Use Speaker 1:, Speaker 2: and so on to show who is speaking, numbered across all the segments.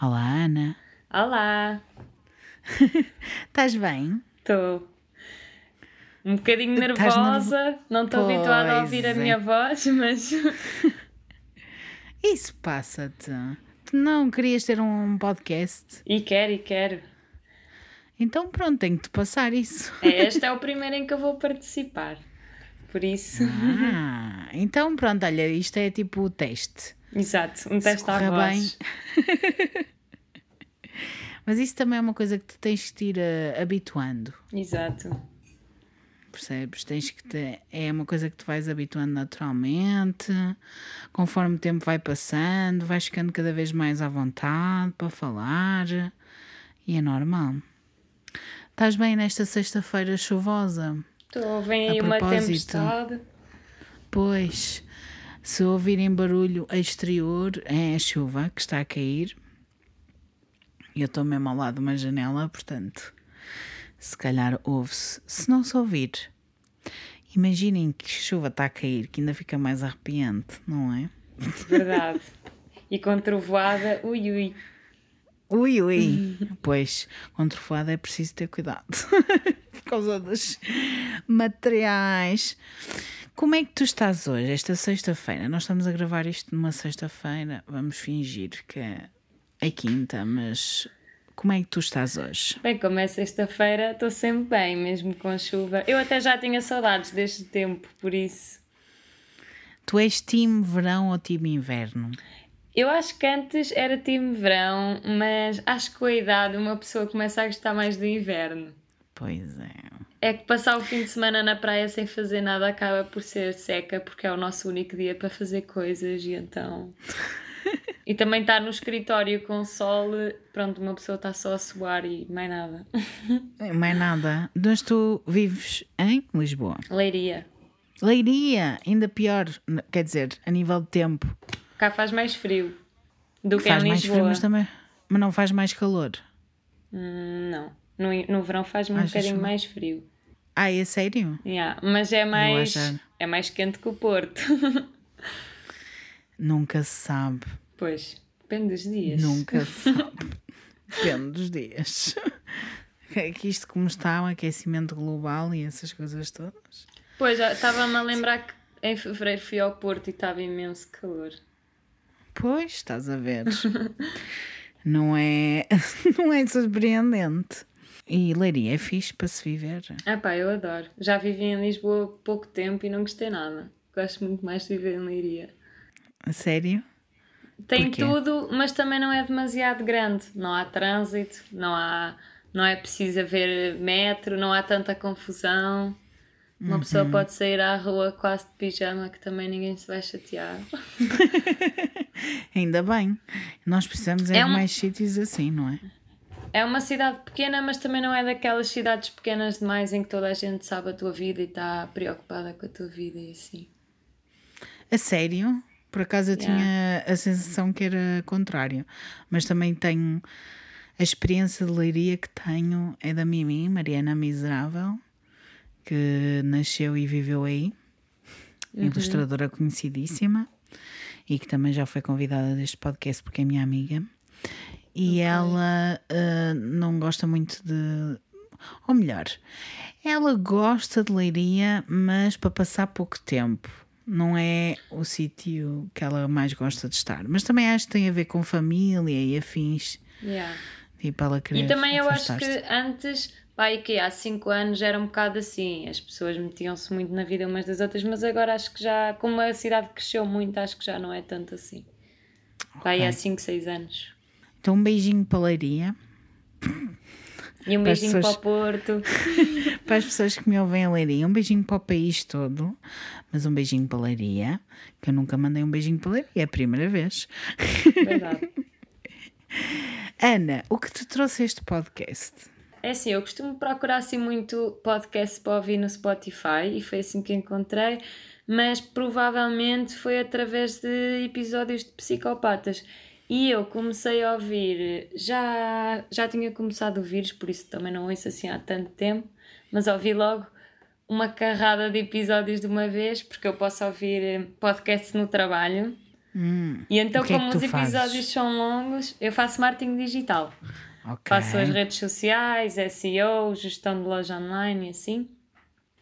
Speaker 1: Olá, Ana.
Speaker 2: Olá,
Speaker 1: Estás bem?
Speaker 2: estou um bocadinho nervosa, não estou habituada a ouvir a
Speaker 1: é.
Speaker 2: minha voz, mas
Speaker 1: Isso passa-te. Tu não querias ter um podcast?
Speaker 2: e quero, e quero.
Speaker 1: Então pronto, tenho que te passar isso.
Speaker 2: É, Este é o primeiro em que eu vou participar. Por isso,
Speaker 1: Ah, então pronto, olha, isto é tipo o teste.
Speaker 2: exato, um teste à voz.
Speaker 1: Mas isso também é uma coisa que tu tens que te ir eh, habituando.
Speaker 2: Exato.
Speaker 1: Percebes? Tens que te... É uma coisa que tu vais habituando naturalmente, conforme o tempo vai passando, vais ficando cada vez mais à vontade para falar e é normal. Estás bem nesta sexta-feira chuvosa?
Speaker 2: Estou, vem aí uma tempestade.
Speaker 1: Pois, se ouvirem barulho exterior, é a chuva que está a cair. Eu estou mesmo ao lado de uma janela, portanto, se calhar ouve-se. Se não se ouvir, imaginem que chuva está a cair, que ainda fica mais arrepiante, não é?
Speaker 2: Verdade. E com trovoada, ui ui.
Speaker 1: Ui, ui. pois, com trovoada é preciso ter cuidado. Por causa dos materiais. Como é que tu estás hoje, esta sexta-feira? Nós estamos a gravar isto numa sexta-feira. Vamos fingir que é a quinta, mas como é que tu estás hoje?
Speaker 2: Bem, como é sexta-feira, estou sempre bem, mesmo com chuva. Eu até já tinha saudades deste tempo, por isso.
Speaker 1: Tu és time verão ou time inverno?
Speaker 2: Eu acho que antes era time verão, mas acho que com a idade uma pessoa começa a gostar mais do inverno.
Speaker 1: Pois é.
Speaker 2: É que passar o fim de semana na praia sem fazer nada acaba por ser seca, porque é o nosso único dia para fazer coisas e então. E também estar no escritório com sol, pronto, uma pessoa está só a suar e mais nada.
Speaker 1: Mais nada. Mas tu vives em Lisboa.
Speaker 2: Leiria.
Speaker 1: Leiria, ainda pior, quer dizer, a nível de tempo.
Speaker 2: Cá faz mais frio do que
Speaker 1: Faz
Speaker 2: em
Speaker 1: mais
Speaker 2: Lisboa.
Speaker 1: frio, mas também. Mas não faz mais calor.
Speaker 2: Hum, não. No, no verão faz-me um
Speaker 1: Achas
Speaker 2: bocadinho mais frio.
Speaker 1: Ah, é sério?
Speaker 2: Yeah, mas é mais, é mais quente que o Porto.
Speaker 1: Nunca se sabe.
Speaker 2: pois, depende dos dias.
Speaker 1: Nunca se sabe. Depende dos dias. É que isto como está, o aquecimento global e essas coisas todas.
Speaker 2: Pois, estava-me a lembrar que em fevereiro fui ao Porto e estava imenso calor.
Speaker 1: Pois, estás a ver. não é, não é surpreendente. E Leiria é fixe para se viver.
Speaker 2: Ah pá, eu adoro. Já vivi em Lisboa pouco tempo e não gostei nada. Gosto muito mais de viver em Leiria.
Speaker 1: A sério?
Speaker 2: Tem
Speaker 1: Porquê?
Speaker 2: tudo, mas também não é demasiado grande. Não há trânsito, não há, não é preciso haver metro, não há tanta confusão. Uma pessoa
Speaker 1: Uhum.
Speaker 2: pode sair à rua quase de pijama que também ninguém se vai chatear.
Speaker 1: Ainda bem. Nós precisamos é,
Speaker 2: É
Speaker 1: de
Speaker 2: um-
Speaker 1: mais sítios assim, não é?
Speaker 2: É uma cidade pequena, mas também não é daquelas cidades pequenas demais em que toda a gente sabe a tua vida e está preocupada com a tua vida e assim.
Speaker 1: A sério? Por acaso eu tinha a sensação que era contrário. Mas também tenho a experiência de leiria que tenho é da Mimi, Mariana Miserável, que nasceu e viveu aí, ilustradora conhecidíssima e que também já foi convidada deste podcast porque é minha amiga. E ela ah, não gosta muito de. Ou melhor, ela gosta de leiria, mas para passar pouco tempo. Não é o sítio que ela mais gosta de estar. Mas também acho que tem a ver com família e afins.
Speaker 2: Yeah.
Speaker 1: Tipo, ela querer
Speaker 2: E também eu acho que antes, pá, que há 5 anos era um bocado assim, as pessoas metiam-se muito na vida umas das outras, mas agora acho que já, como a cidade cresceu muito, acho que já não é tanto assim. Pá, aí há 5, 6 anos.
Speaker 1: Então, um beijinho para a leiria.
Speaker 2: E um
Speaker 1: Para
Speaker 2: beijinho para
Speaker 1: pessoas-
Speaker 2: o Porto.
Speaker 1: Para as pessoas que me ouvem a leiria, um beijinho para o país todo. Mas um beijinho para a leiria. Que eu nunca mandei um beijinho para a leiria, é a primeira vez.
Speaker 2: Verdade.
Speaker 1: Ana, o que te trouxe este podcast?
Speaker 2: É assim, eu costumo procurar assim muito podcast para ouvir no Spotify e foi assim que encontrei, mas provavelmente foi através de episódios de psicopatas. E eu comecei a ouvir, já, já tinha começado a ouvir, por isso também não ouço assim há tanto tempo, mas ouvi logo uma carrada de episódios de uma vez, porque eu posso ouvir eh, podcasts no trabalho Hum, e então,
Speaker 1: é
Speaker 2: como os episódios fazes? são longos, eu faço marketing digital. Okay. Faço as redes sociais, SEO, gestão de loja online e assim.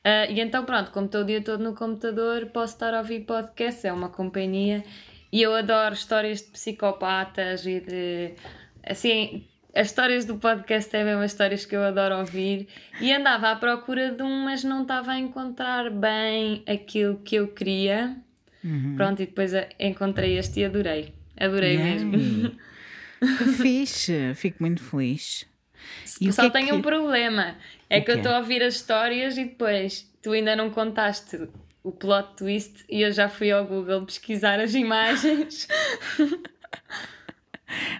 Speaker 2: Uh, e então, pronto, como estou o dia todo no computador, posso estar a ouvir podcast, é uma companhia. E eu adoro histórias de psicopatas e de. Assim, as histórias do podcast é mesmo as histórias que eu adoro ouvir. E andava à procura de um, mas não estava a encontrar bem aquilo que eu queria. Uhum. Pronto, e depois encontrei este e adorei. Adorei mesmo.
Speaker 1: Fixe, fico muito feliz.
Speaker 2: E Só tenho que... um problema. É que eu estou a ouvir as histórias e depois tu ainda não contaste o plot twist e eu já fui ao Google pesquisar as imagens.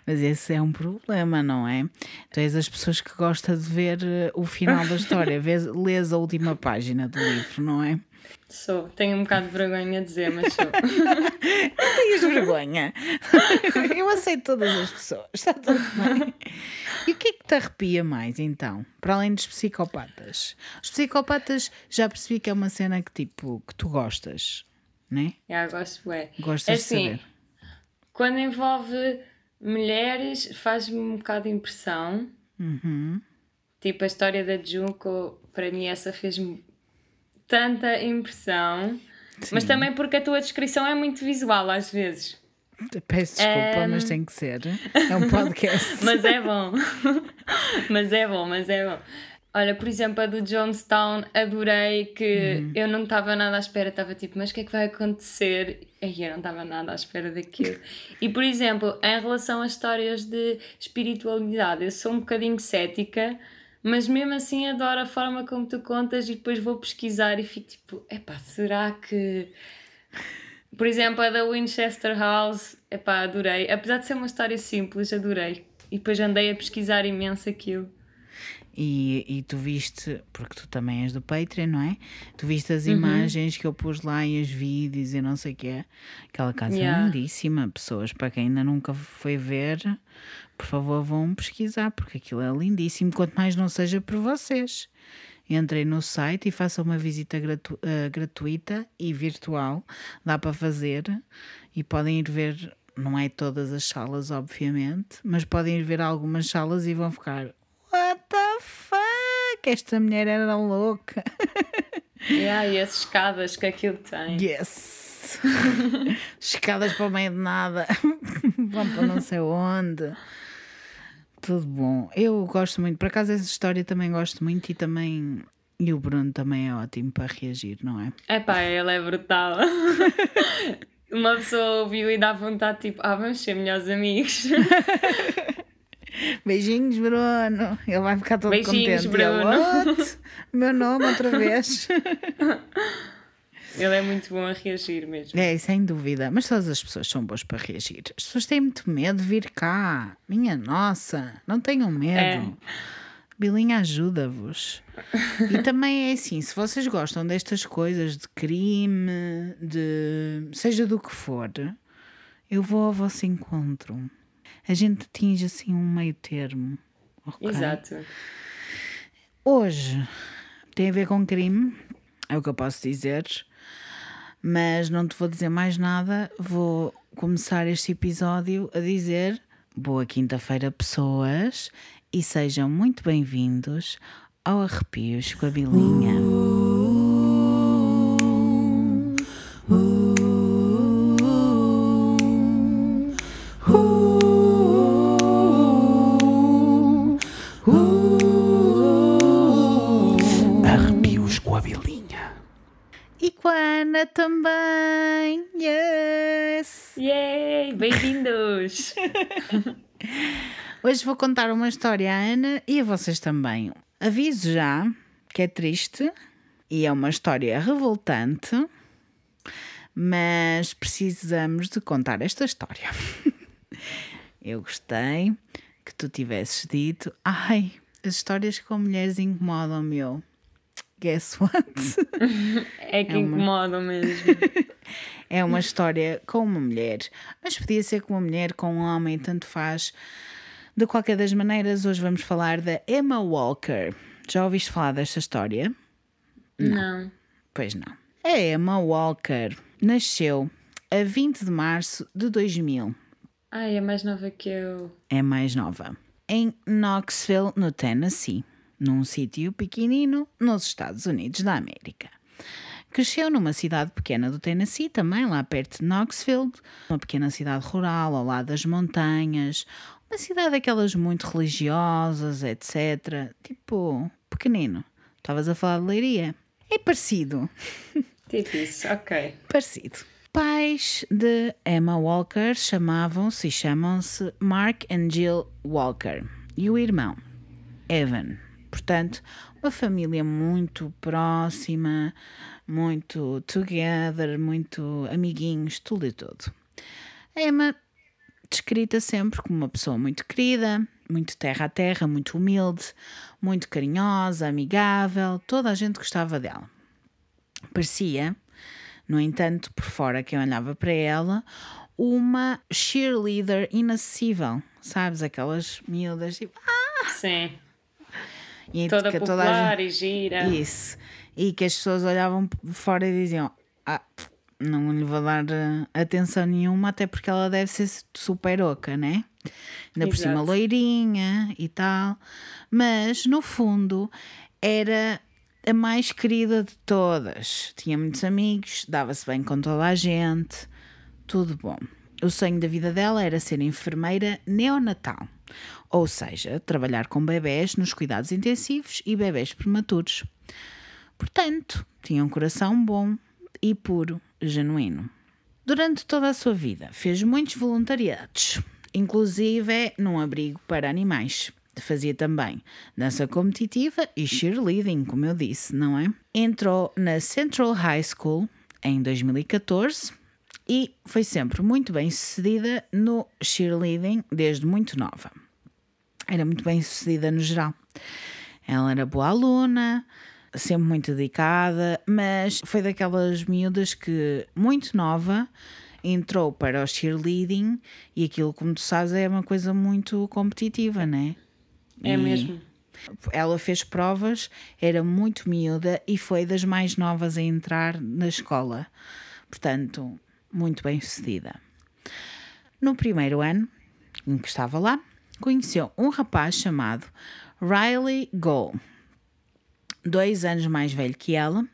Speaker 1: Mas esse é um problema, não é? Tu és as pessoas que gostam de ver eh, o final da história, vês, lês a última página do livro, não é?
Speaker 2: Sou, tenho um bocado de vergonha a dizer, mas sou.
Speaker 1: Não tens vergonha. Eu aceito todas as pessoas, está tudo bem. E o que é que te arrepia mais então? Para além dos psicopatas. Os psicopatas já percebi que é uma cena que tipo que tu gostas, né?
Speaker 2: Já gosto, é.
Speaker 1: Gostas assim, de saber.
Speaker 2: Quando envolve mulheres faz-me um bocado de impressão.
Speaker 1: Uhum.
Speaker 2: Tipo a história da Junko, para mim essa fez-me tanta impressão, Sim. mas também porque a tua descrição é muito visual às vezes.
Speaker 1: Peço desculpa, um... mas tem que ser. É um podcast.
Speaker 2: mas é bom. mas é bom, mas é bom. Olha, por exemplo, a do Jonestown, adorei que uhum. eu não estava nada à espera, estava tipo, mas o que é que vai acontecer? E eu não estava nada à espera daquilo. e, por exemplo, em relação às histórias de espiritualidade, eu sou um bocadinho cética, mas mesmo assim adoro a forma como tu contas e depois vou pesquisar e fico tipo, epá, será que. Por exemplo, a da Winchester House, epá, adorei. Apesar de ser uma história simples, adorei. E depois andei a pesquisar imenso aquilo.
Speaker 1: E, e tu viste, porque tu também és do Patreon, não é? Tu viste as uhum. imagens que eu pus lá e os vídeos e não sei o que é. Aquela casa é yeah. lindíssima. Pessoas, para quem ainda nunca foi ver, por favor vão pesquisar, porque aquilo é lindíssimo. Quanto mais não seja por vocês. Entrem no site e façam uma visita gratu uh, gratuita e virtual. Dá para fazer e podem ir ver. Não é todas as salas, obviamente, mas podem ir ver algumas salas e vão ficar what the fuck? Esta mulher era louca.
Speaker 2: Yeah, e as escadas que aquilo tem.
Speaker 1: Yes! escadas para o meio de nada. Vão para não sei onde. Tudo bom. Eu gosto muito. Por acaso, essa história também gosto muito e também. E o Bruno também é ótimo para reagir, não é?
Speaker 2: É pá, ele é brutal. Uma pessoa ouviu e dá vontade, tipo, ah, vamos ser melhores amigos.
Speaker 1: Beijinhos, Bruno. Ele vai ficar todo
Speaker 2: Beijinhos,
Speaker 1: contente.
Speaker 2: Bruno.
Speaker 1: Ele, Meu nome outra vez.
Speaker 2: Ele é muito bom a reagir mesmo.
Speaker 1: É, sem dúvida. Mas todas as pessoas são boas para reagir. As pessoas têm muito medo de vir cá. Minha nossa, não tenham medo. É. Bilinha ajuda-vos. e também é assim: se vocês gostam destas coisas de crime, de seja do que for, eu vou ao vosso encontro a gente atinge assim um meio termo. Okay?
Speaker 2: Exato.
Speaker 1: Hoje tem a ver com crime, é o que eu posso dizer, mas não te vou dizer mais nada. Vou começar este episódio a dizer boa quinta-feira, pessoas, e sejam muito bem-vindos ao Arrepios com a Bilinha. Também! Yes!
Speaker 2: Yay! Bem-vindos!
Speaker 1: Hoje vou contar uma história à Ana e a vocês também. Aviso já que é triste e é uma história revoltante, mas precisamos de contar esta história. Eu gostei que tu tivesses dito: ai, as histórias com mulheres incomodam-me. Guess what?
Speaker 2: é que é uma... mesmo.
Speaker 1: é uma história com uma mulher, mas podia ser com uma mulher, com um homem, tanto faz. De qualquer das maneiras, hoje vamos falar da Emma Walker. Já ouviste falar desta história?
Speaker 2: Não. não.
Speaker 1: Pois não. A Emma Walker nasceu a 20 de março de 2000.
Speaker 2: Ai, é mais nova que eu.
Speaker 1: É mais nova. Em Knoxville, no Tennessee, num sítio pequenino nos Estados Unidos da América. Cresceu numa cidade pequena do Tennessee, também lá perto de Knoxville, uma pequena cidade rural ao lado das montanhas, uma cidade daquelas muito religiosas, etc. Tipo, pequenino. Estavas a falar de Leiria. É parecido.
Speaker 2: Tipo isso, ok.
Speaker 1: Parecido. Pais de Emma Walker chamavam-se e chamam-se Mark and Jill Walker. E o irmão, Evan. Portanto, uma família muito próxima, muito together, muito amiguinhos, tudo e tudo. A Emma, descrita sempre como uma pessoa muito querida, muito terra a terra, muito humilde, muito carinhosa, amigável, toda a gente gostava dela. Parecia, no entanto, por fora, quem olhava para ela, uma cheerleader inacessível, sabes? Aquelas miúdas tipo. Ah!
Speaker 2: Sim. E toda popular toda gente... e gira.
Speaker 1: Isso. E que as pessoas olhavam fora e diziam: Ah, não lhe vou dar eh, atenção nenhuma, até porque ela deve ser super oca, né? Ainda Exato. por cima loirinha e tal. Mas, no fundo, era a mais querida de todas. Tinha muitos amigos, dava-se bem com toda a gente, tudo bom. O sonho da vida dela era ser enfermeira neonatal, ou seja, trabalhar com bebés nos cuidados intensivos e bebés prematuros. Portanto, tinha um coração bom e puro, genuíno. Durante toda a sua vida, fez muitos voluntariados, inclusive num abrigo para animais fazia também dança competitiva e cheerleading, como eu disse, não é? Entrou na Central High School em 2014 e foi sempre muito bem sucedida no cheerleading desde muito nova. Era muito bem sucedida no geral. Ela era boa aluna, sempre muito dedicada, mas foi daquelas miúdas que, muito nova, entrou para o cheerleading e aquilo, como tu sabes, é uma coisa muito competitiva, né?
Speaker 2: É mesmo.
Speaker 1: Ela fez provas, era muito miúda e foi das mais novas a entrar na escola. Portanto, muito bem sucedida. No primeiro ano em que estava lá, conheceu um rapaz chamado Riley Gold, dois anos mais velho que ela,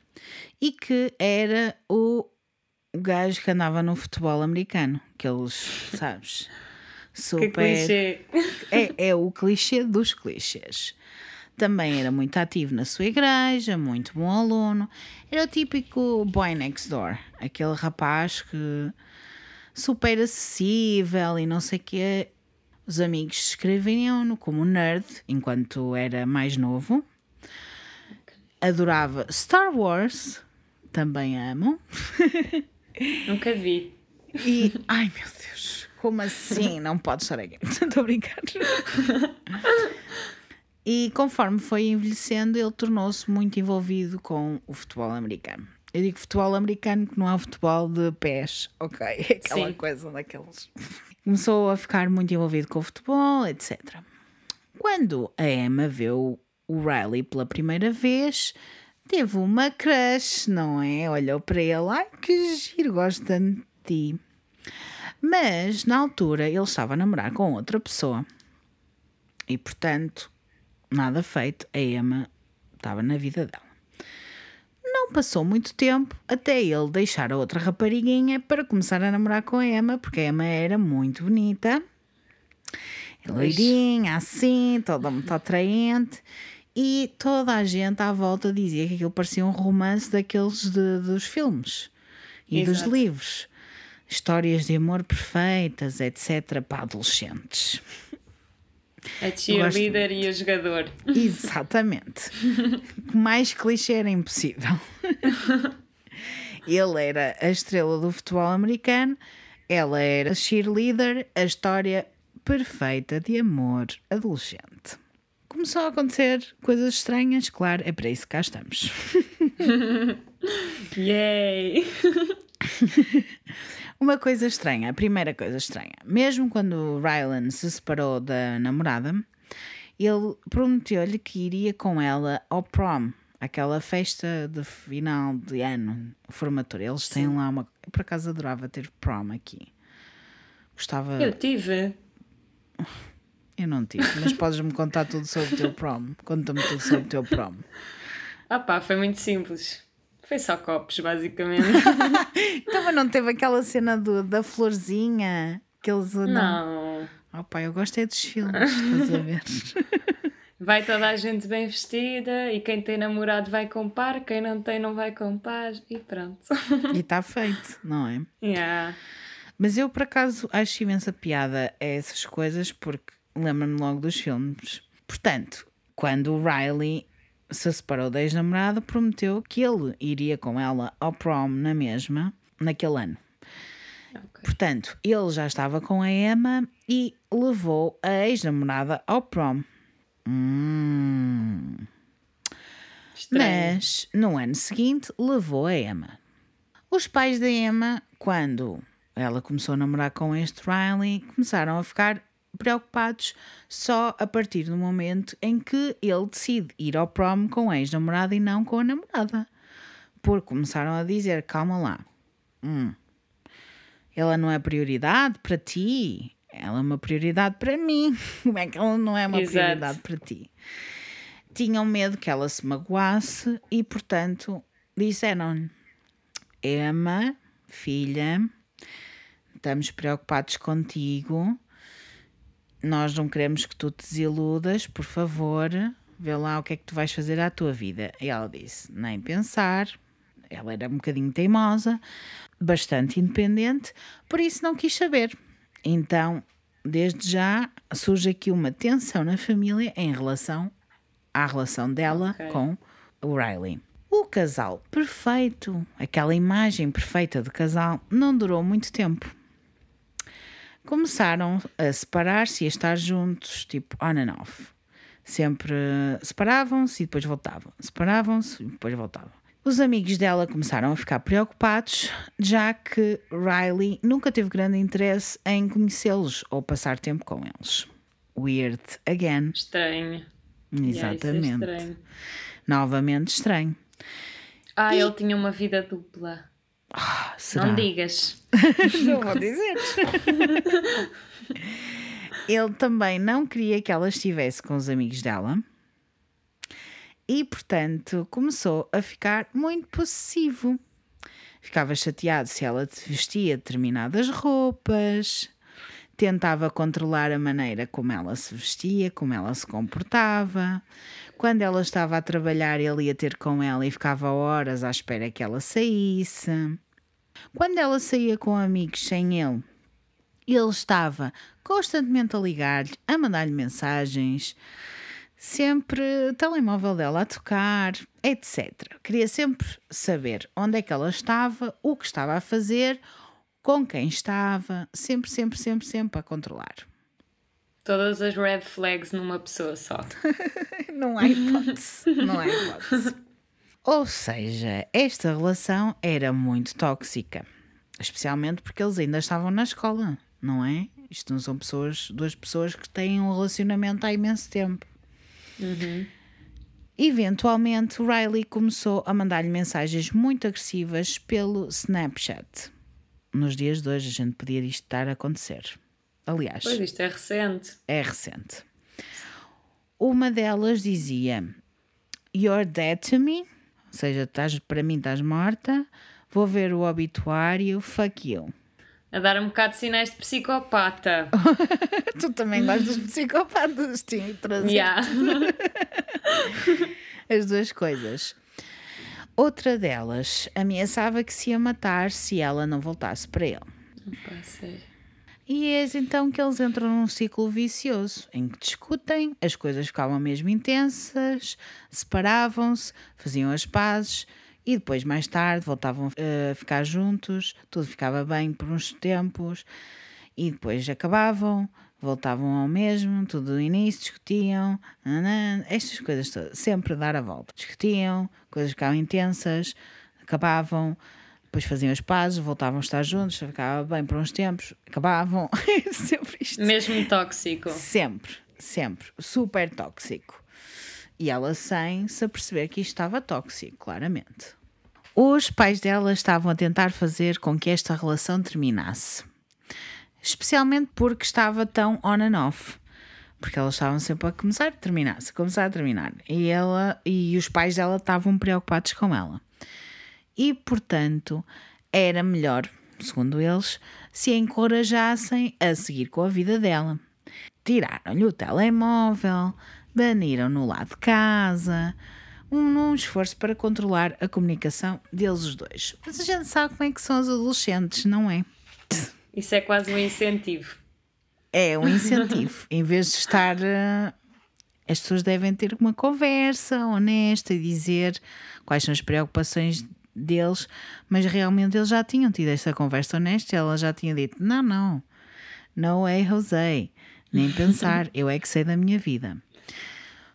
Speaker 1: e que era o gajo que andava no futebol americano, aqueles, sabes?
Speaker 2: super. Que clichê.
Speaker 1: É, é o clichê dos clichês. Também era muito ativo na sua igreja, muito bom aluno. Era o típico boy next door, aquele rapaz que super acessível e não sei o quê. Os amigos descreviam-no como nerd enquanto era mais novo. Adorava Star Wars, também amo.
Speaker 2: Nunca vi.
Speaker 1: E, ai meu Deus, como assim? Não pode estar aqui. Estou a brincar. E conforme foi envelhecendo, ele tornou-se muito envolvido com o futebol americano. Eu digo futebol americano que não o futebol de pés, ok? Aquela Sim. coisa daqueles. Começou a ficar muito envolvido com o futebol, etc. Quando a Emma viu o Riley pela primeira vez, teve uma crush, não é? Olhou para ele, ai que giro, gosto tanto de ti. Mas na altura ele estava a namorar com outra pessoa. E portanto, nada feito, a Emma estava na vida dela. Não passou muito tempo até ele deixar a outra rapariguinha para começar a namorar com a Emma, porque a Emma era muito bonita, loirinha, assim, toda muito atraente. E toda a gente à volta dizia que aquilo parecia um romance daqueles de, dos filmes e Exato. dos livros histórias de amor perfeitas, etc., para adolescentes.
Speaker 2: A cheerleader e o jogador.
Speaker 1: Exatamente. Mais clichê era impossível. Ele era a estrela do futebol americano, ela era a cheerleader, a história perfeita de amor adolescente. Começou a acontecer coisas estranhas, claro, é para isso que cá estamos.
Speaker 2: Yay!
Speaker 1: Uma coisa estranha, a primeira coisa estranha. Mesmo quando o Rylan se separou da namorada, ele prometeu-lhe que iria com ela ao prom, aquela festa de final de ano, formatura. Eles têm Sim. lá uma. por acaso adorava ter prom aqui. Gostava.
Speaker 2: Eu tive.
Speaker 1: Eu não tive, mas podes-me contar tudo sobre o teu prom. Conta-me tudo sobre o teu prom.
Speaker 2: Ah pá, foi muito simples. Foi só copos, basicamente.
Speaker 1: Também não teve aquela cena do, da florzinha que eles não.
Speaker 2: não.
Speaker 1: Oh pá, eu gosto é dos filmes, estás a ver?
Speaker 2: Vai toda a gente bem vestida e quem tem namorado vai com par, quem não tem não vai com par e pronto.
Speaker 1: E está feito, não é?
Speaker 2: Yeah.
Speaker 1: Mas eu, por acaso, acho imensa piada a essas coisas porque lembro-me logo dos filmes. Portanto, quando o Riley se separou da ex-namorada, prometeu que ele iria com ela ao prom na mesma, naquele ano.
Speaker 2: Ok.
Speaker 1: Portanto, ele já estava com a Emma e levou a ex-namorada ao prom. Hum. Mas no ano seguinte levou a Emma. Os pais da Emma, quando ela começou a namorar com este Riley, começaram a ficar preocupados só a partir do momento em que ele decide ir ao prom com a ex-namorada e não com a namorada. Porque começaram a dizer: calma lá, hum, ela não é prioridade para ti, ela é uma prioridade para mim. Como é que ela não é uma
Speaker 2: Exato.
Speaker 1: prioridade para ti? Tinham medo que ela se magoasse e, portanto, disseram-lhe: Emma, filha, estamos preocupados contigo. Nós não queremos que tu te desiludas, por favor, vê lá o que é que tu vais fazer à tua vida. E ela disse: nem pensar. Ela era um bocadinho teimosa, bastante independente, por isso não quis saber. Então, desde já, surge aqui uma tensão na família em relação à relação dela
Speaker 2: Ok.
Speaker 1: com o Riley. O casal perfeito, aquela imagem perfeita de casal, não durou muito tempo. Começaram a separar-se e a estar juntos, tipo on and off. Sempre separavam-se e depois voltavam. Separavam-se e depois voltavam. Os amigos dela começaram a ficar preocupados, já que Riley nunca teve grande interesse em conhecê-los ou passar tempo com eles. Weird again.
Speaker 2: Estranho. Isso é
Speaker 1: Exatamente.
Speaker 2: estranho.
Speaker 1: Novamente estranho.
Speaker 2: Ah, ele tinha uma vida dupla.
Speaker 1: Ah?
Speaker 2: Não digas.
Speaker 1: Não vou dizer. Ele também não queria que ela estivesse com os amigos dela e, portanto, começou a ficar muito possessivo. Ficava chateado se ela vestia determinadas roupas, tentava controlar a maneira como ela se vestia, como ela se comportava. Quando ela estava a trabalhar, ele ia ter com ela e ficava horas à espera que ela saísse. Quando ela saía com amigos sem ele, ele estava constantemente a ligar-lhe, a mandar-lhe mensagens, sempre o telemóvel dela a tocar, etc. Queria sempre saber onde é que ela estava, o que estava a fazer, com quem estava, sempre, sempre, sempre, sempre a controlar.
Speaker 2: Todas as red flags numa pessoa só.
Speaker 1: Não há hipótese. Não há hipótese. Ou seja, esta relação era muito tóxica. Especialmente porque eles ainda estavam na escola, não é? Isto não são pessoas, duas pessoas que têm um relacionamento há imenso tempo. Eventualmente, o Riley começou a mandar-lhe mensagens muito agressivas pelo Snapchat. Nos dias de hoje, a gente podia isto estar a acontecer. Aliás,
Speaker 2: Pois isto é recente.
Speaker 1: é recente. Uma delas dizia: You're dead to me, ou seja, estás, para mim estás morta, vou ver o obituário, fuck you.
Speaker 2: A dar um bocado de sinais de psicopata.
Speaker 1: tu também gostas de psicopatas, trazer
Speaker 2: yeah.
Speaker 1: as duas coisas. Outra delas ameaçava que se ia matar se ela não voltasse para ele.
Speaker 2: Sério.
Speaker 1: E é então que eles entram num ciclo vicioso em que discutem, as coisas ficavam mesmo intensas, separavam-se, faziam as pazes e depois, mais tarde, voltavam eh, a ficar juntos, tudo ficava bem por uns tempos e depois acabavam, voltavam ao mesmo, tudo do início, discutiam, nanã, estas coisas todas, sempre dar a volta. Discutiam, coisas ficavam intensas, acabavam, depois faziam as pazes, voltavam a estar juntos, ficava bem por uns tempos, acabavam, sempre isto.
Speaker 2: Mesmo tóxico.
Speaker 1: Sempre, sempre, super tóxico. E ela sem se aperceber que isto estava tóxico, claramente. Os pais dela estavam a tentar fazer com que esta relação terminasse. Especialmente porque estava tão on and off. Porque elas estavam sempre a começar a terminar, a começar a terminar. E ela e os pais dela estavam preocupados com ela. E, portanto, era melhor, segundo eles, se a encorajassem a seguir com a vida dela. Tiraram-lhe o telemóvel, baniram no lado de casa, um, num esforço para controlar a comunicação deles os dois. Mas a gente sabe como é que são os adolescentes, não é?
Speaker 2: Isso é quase um incentivo.
Speaker 1: É um incentivo. em vez de estar. Uh, as pessoas devem ter uma conversa honesta e dizer quais são as preocupações deles, mas realmente eles já tinham tido essa conversa honesta. Ela já tinha dito: não, não, não é José, nem pensar, eu é que sei da minha vida.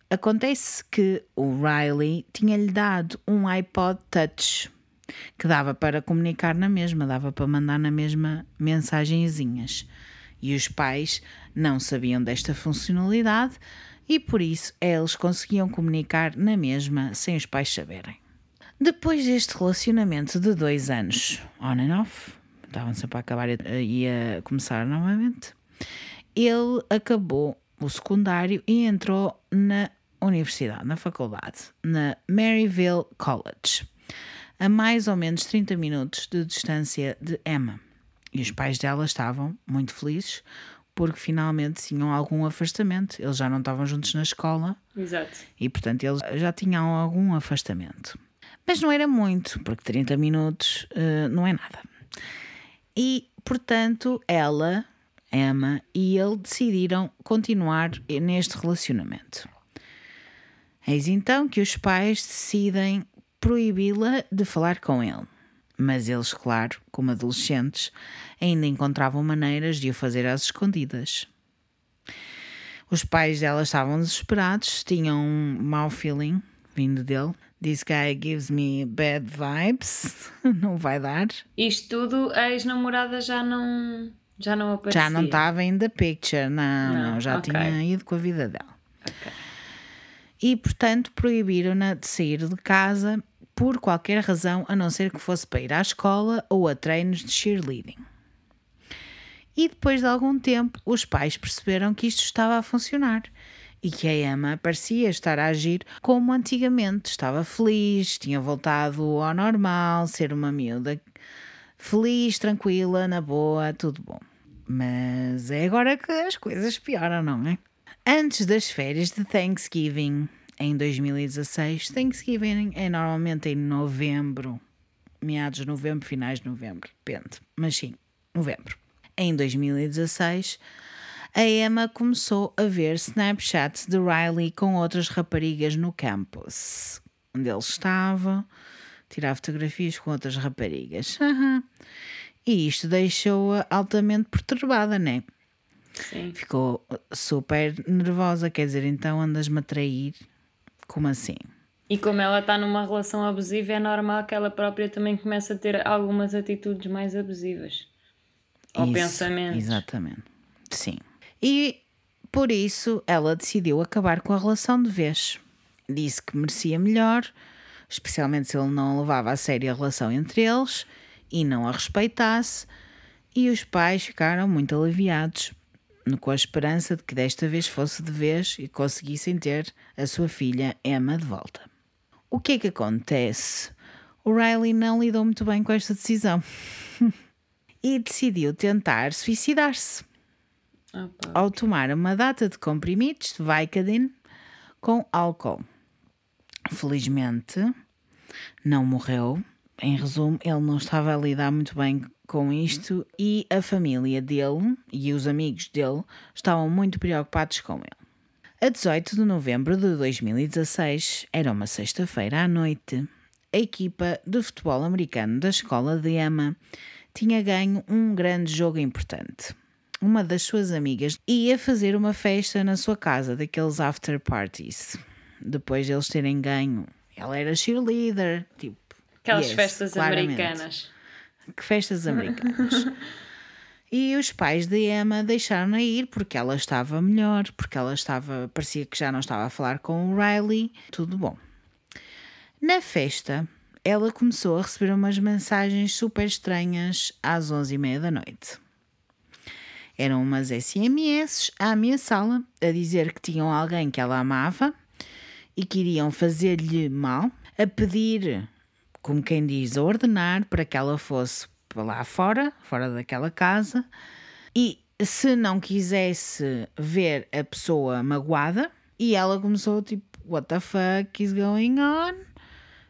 Speaker 1: Acontece que o Riley tinha-lhe dado um iPod Touch que dava para comunicar na mesma, dava para mandar na mesma mensagenzinhas. E os pais não sabiam desta funcionalidade e por isso eles conseguiam comunicar na mesma sem os pais saberem. Depois deste relacionamento de dois anos, on and off, estavam sempre a acabar e a começar novamente, ele acabou o secundário e entrou na universidade, na faculdade, na Maryville College a mais ou menos 30 minutos de distância de Emma. E os pais dela estavam muito felizes porque finalmente tinham algum afastamento. Eles já não estavam juntos na escola.
Speaker 2: Exato.
Speaker 1: E portanto eles já tinham algum afastamento. Mas não era muito, porque 30 minutos uh, não é nada. E portanto ela, Emma e ele decidiram continuar neste relacionamento. Eis então que os pais decidem proibi-la de falar com ele. Mas eles, claro, como adolescentes, ainda encontravam maneiras de o fazer às escondidas. Os pais dela estavam desesperados, tinham um mau feeling vindo dele. This guy gives me bad vibes. não vai dar.
Speaker 2: Isto tudo, a ex-namorada já não, já não aparecia.
Speaker 1: Já não estava in the picture, não, não, não já okay. tinha ido com a vida dela. Okay. E, portanto, proibiram-na de sair de casa por qualquer razão a não ser que fosse para ir à escola ou a treinos de cheerleading. E depois de algum tempo, os pais perceberam que isto estava a funcionar e que a Emma parecia estar a agir como antigamente. Estava feliz, tinha voltado ao normal, ser uma miúda feliz, tranquila, na boa, tudo bom. Mas é agora que as coisas pioram, não é? Antes das férias de Thanksgiving, em 2016. Thanksgiving é normalmente em novembro, meados de novembro, finais de novembro, depende, mas sim, novembro. Em 2016, a Emma começou a ver Snapchats de Riley com outras raparigas no campus, onde ele estava, tirar fotografias com outras raparigas. e isto deixou-a altamente perturbada, né?
Speaker 2: Sim.
Speaker 1: Ficou super nervosa, quer dizer, então andas-me a trair como assim?
Speaker 2: E como ela está numa relação abusiva, é normal que ela própria também comece a ter algumas atitudes mais abusivas. Ou isso, pensamentos.
Speaker 1: Exatamente. Sim. E por isso ela decidiu acabar com a relação de vez. Disse que merecia melhor, especialmente se ele não levava a sério a relação entre eles e não a respeitasse. E os pais ficaram muito aliviados com a esperança de que desta vez fosse de vez e conseguissem ter a sua filha Emma de volta. O que é que acontece? O Riley não lidou muito bem com esta decisão e decidiu tentar suicidar-se ao tomar uma data de comprimidos de Vicodin com álcool. Felizmente, não morreu. Em resumo, ele não estava a lidar muito bem com isto e a família dele e os amigos dele estavam muito preocupados com ele. A 18 de novembro de 2016, era uma sexta-feira à noite, a equipa de futebol americano da escola de Emma tinha ganho um grande jogo importante. Uma das suas amigas ia fazer uma festa na sua casa, daqueles after parties. Depois de eles terem ganho, ela era cheerleader, tipo.
Speaker 2: Aquelas yes, festas claramente. americanas
Speaker 1: que festas americanas. E os pais de Emma deixaram-na ir porque ela estava melhor, porque ela estava, parecia que já não estava a falar com o Riley, tudo bom. Na festa, ela começou a receber umas mensagens super estranhas às 11h30 da noite. Eram umas SMS a ameaçá-la, a dizer que tinham alguém que ela amava e que iriam fazer-lhe mal, a pedir, como quem diz, a ordenar para que ela fosse para lá fora, fora daquela casa, e se não quisesse ver a pessoa magoada, e ela começou tipo, what the fuck is going on?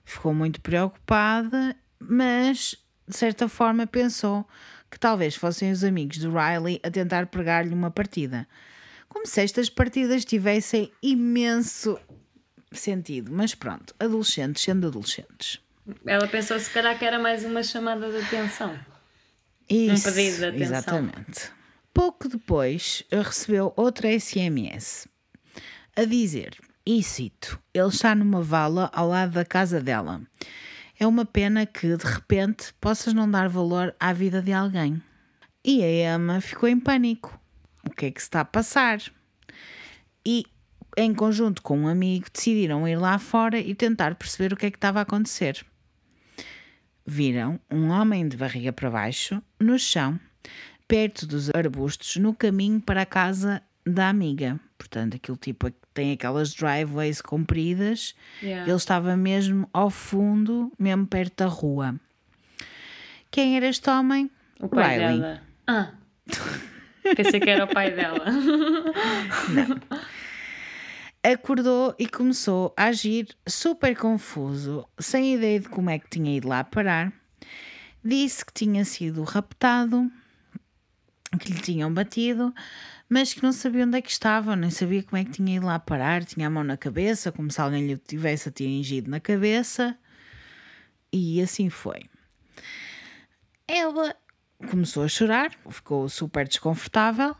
Speaker 1: Ficou muito preocupada, mas de certa forma pensou que talvez fossem os amigos de Riley a tentar pregar-lhe uma partida. Como se estas partidas tivessem imenso sentido, mas pronto, adolescentes sendo adolescentes.
Speaker 2: Ela pensou se calhar que era mais uma chamada de atenção. Isso, um pedido de atenção.
Speaker 1: Exatamente. Pouco depois recebeu outra SMS a dizer, e cito, ele está numa vala ao lado da casa dela. É uma pena que, de repente, possas não dar valor à vida de alguém. E a Emma ficou em pânico. O que é que se está a passar? E, em conjunto com um amigo, decidiram ir lá fora e tentar perceber o que é que estava a acontecer. Viram um homem de barriga para baixo, no chão, perto dos arbustos, no caminho para a casa da amiga. Portanto, aquele tipo tem aquelas driveways compridas. Yeah. Ele estava mesmo ao fundo, mesmo perto da rua. Quem era este homem?
Speaker 2: O pai Riley. dela. Ah. Pensei que era o pai dela.
Speaker 1: Não. Acordou e começou a agir super confuso, sem ideia de como é que tinha ido lá parar. Disse que tinha sido raptado, que lhe tinham batido, mas que não sabia onde é que estava, nem sabia como é que tinha ido lá parar, tinha a mão na cabeça, como se alguém lhe tivesse atingido na cabeça, e assim foi. Ela começou a chorar, ficou super desconfortável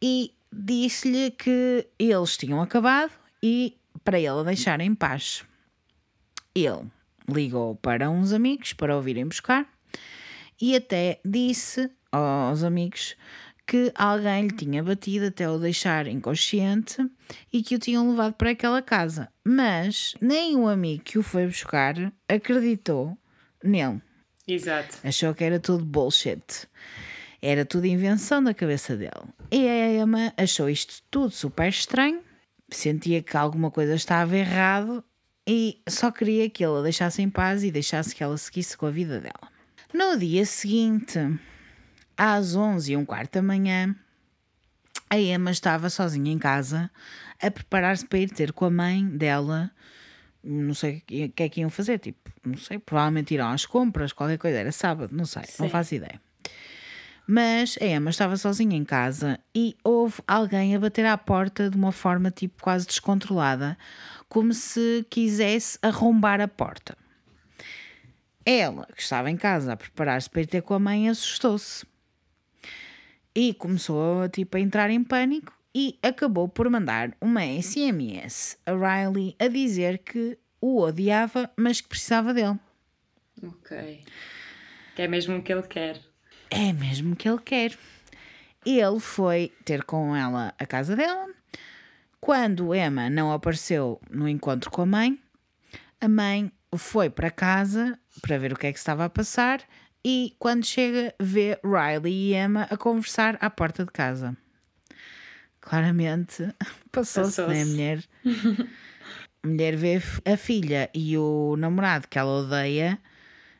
Speaker 1: e disse-lhe que eles tinham acabado e para ele a deixar em paz. Ele ligou para uns amigos para o virem buscar e até disse aos amigos que alguém lhe tinha batido até o deixar inconsciente e que o tinham levado para aquela casa. Mas nem o amigo que o foi buscar acreditou nele.
Speaker 2: Exato.
Speaker 1: Achou que era tudo bullshit. Era tudo invenção da cabeça dele. E a Emma achou isto tudo super estranho, sentia que alguma coisa estava errado e só queria que ele a deixasse em paz e deixasse que ela seguisse com a vida dela. No dia seguinte, às 11 e um quarto da manhã, a Emma estava sozinha em casa a preparar-se para ir ter com a mãe dela. Não sei o que é que iam fazer, tipo, não sei, provavelmente irão às compras, qualquer coisa, era sábado, não sei, Sim. não faço ideia. Mas a Emma estava sozinha em casa e houve alguém a bater à porta de uma forma tipo quase descontrolada, como se quisesse arrombar a porta. Ela, que estava em casa a preparar-se para ir ter com a mãe, assustou-se e começou tipo, a entrar em pânico e acabou por mandar uma SMS a Riley a dizer que o odiava, mas que precisava dele.
Speaker 2: Ok. Que é mesmo o que ele quer.
Speaker 1: É mesmo que ele quer. Ele foi ter com ela a casa dela. Quando Emma não apareceu no encontro com a mãe, a mãe foi para casa para ver o que é que estava a passar e quando chega vê Riley e Emma a conversar à porta de casa. Claramente passou-se, passou né, mulher? a mulher vê a filha e o namorado que ela odeia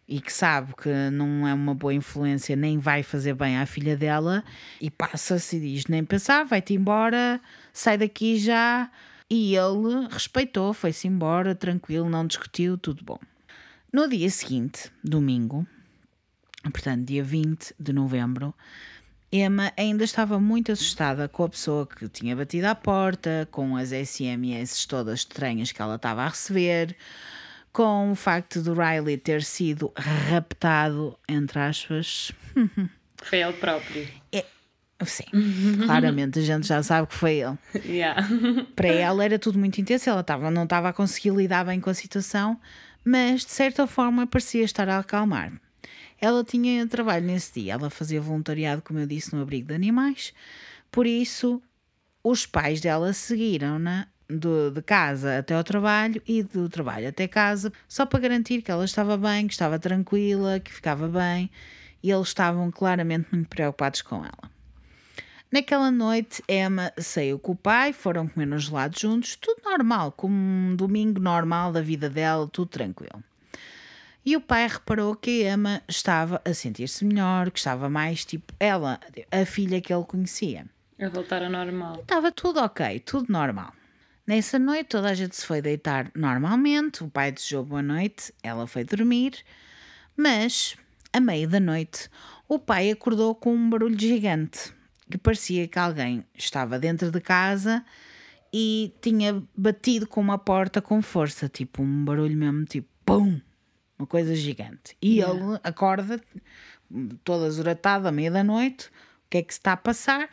Speaker 1: e que sabe que não é uma boa influência nem vai fazer bem à filha dela e passa-se e diz nem pensar, vai-te embora, sai daqui já. E ele respeitou, foi-se embora, tranquilo, não discutiu, tudo bom. No dia seguinte, domingo, portanto, dia 20 de novembro, Emma ainda estava muito assustada com a pessoa que tinha batido à porta, com as SMS todas estranhas que ela estava a receber, com o facto de Riley ter sido raptado, entre aspas.
Speaker 2: Foi ele próprio.
Speaker 1: É, sim, claramente a gente já sabe que foi ele.
Speaker 2: Yeah.
Speaker 1: Para ela era tudo muito intenso, ela estava, não estava a conseguir lidar bem com a situação, mas de certa forma parecia estar a acalmar. Ela tinha trabalho nesse dia, ela fazia voluntariado, como eu disse, no abrigo de animais, por isso os pais dela seguiram-na do, de casa até ao trabalho e do trabalho até casa, só para garantir que ela estava bem, que estava tranquila, que ficava bem, e eles estavam claramente muito preocupados com ela. Naquela noite, Emma saiu com o pai, foram comer nos gelados juntos, tudo normal, como um domingo normal da vida dela, tudo tranquilo. E o pai reparou que a Emma estava a sentir-se melhor, que estava mais tipo ela, a filha que ele conhecia.
Speaker 2: A voltar ao normal.
Speaker 1: Estava tudo ok, tudo normal. Nessa noite toda a gente se foi deitar normalmente, o pai desejou boa noite, ela foi dormir, mas, à meia da noite, o pai acordou com um barulho gigante, que parecia que alguém estava dentro de casa e tinha batido com uma porta com força, tipo um barulho mesmo, tipo pum, uma coisa gigante. E yeah. ele acorda, toda azoratado, à meia da noite, o que é que se está a passar?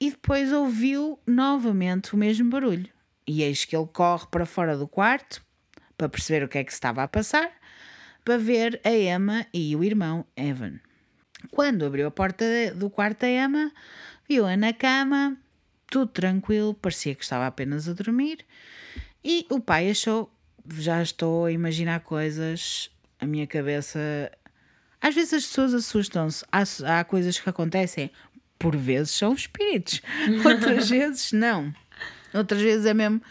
Speaker 1: E depois ouviu novamente o mesmo barulho. E eis que ele corre para fora do quarto para perceber o que é que se estava a passar, para ver a Emma e o irmão Evan. Quando abriu a porta do quarto da Emma, viu-a na cama, tudo tranquilo, parecia que estava apenas a dormir, e o pai achou, já estou a imaginar coisas, a minha cabeça. Às vezes as pessoas assustam-se, há, há coisas que acontecem, por vezes são espíritos, outras vezes não. Outras vezes é mesmo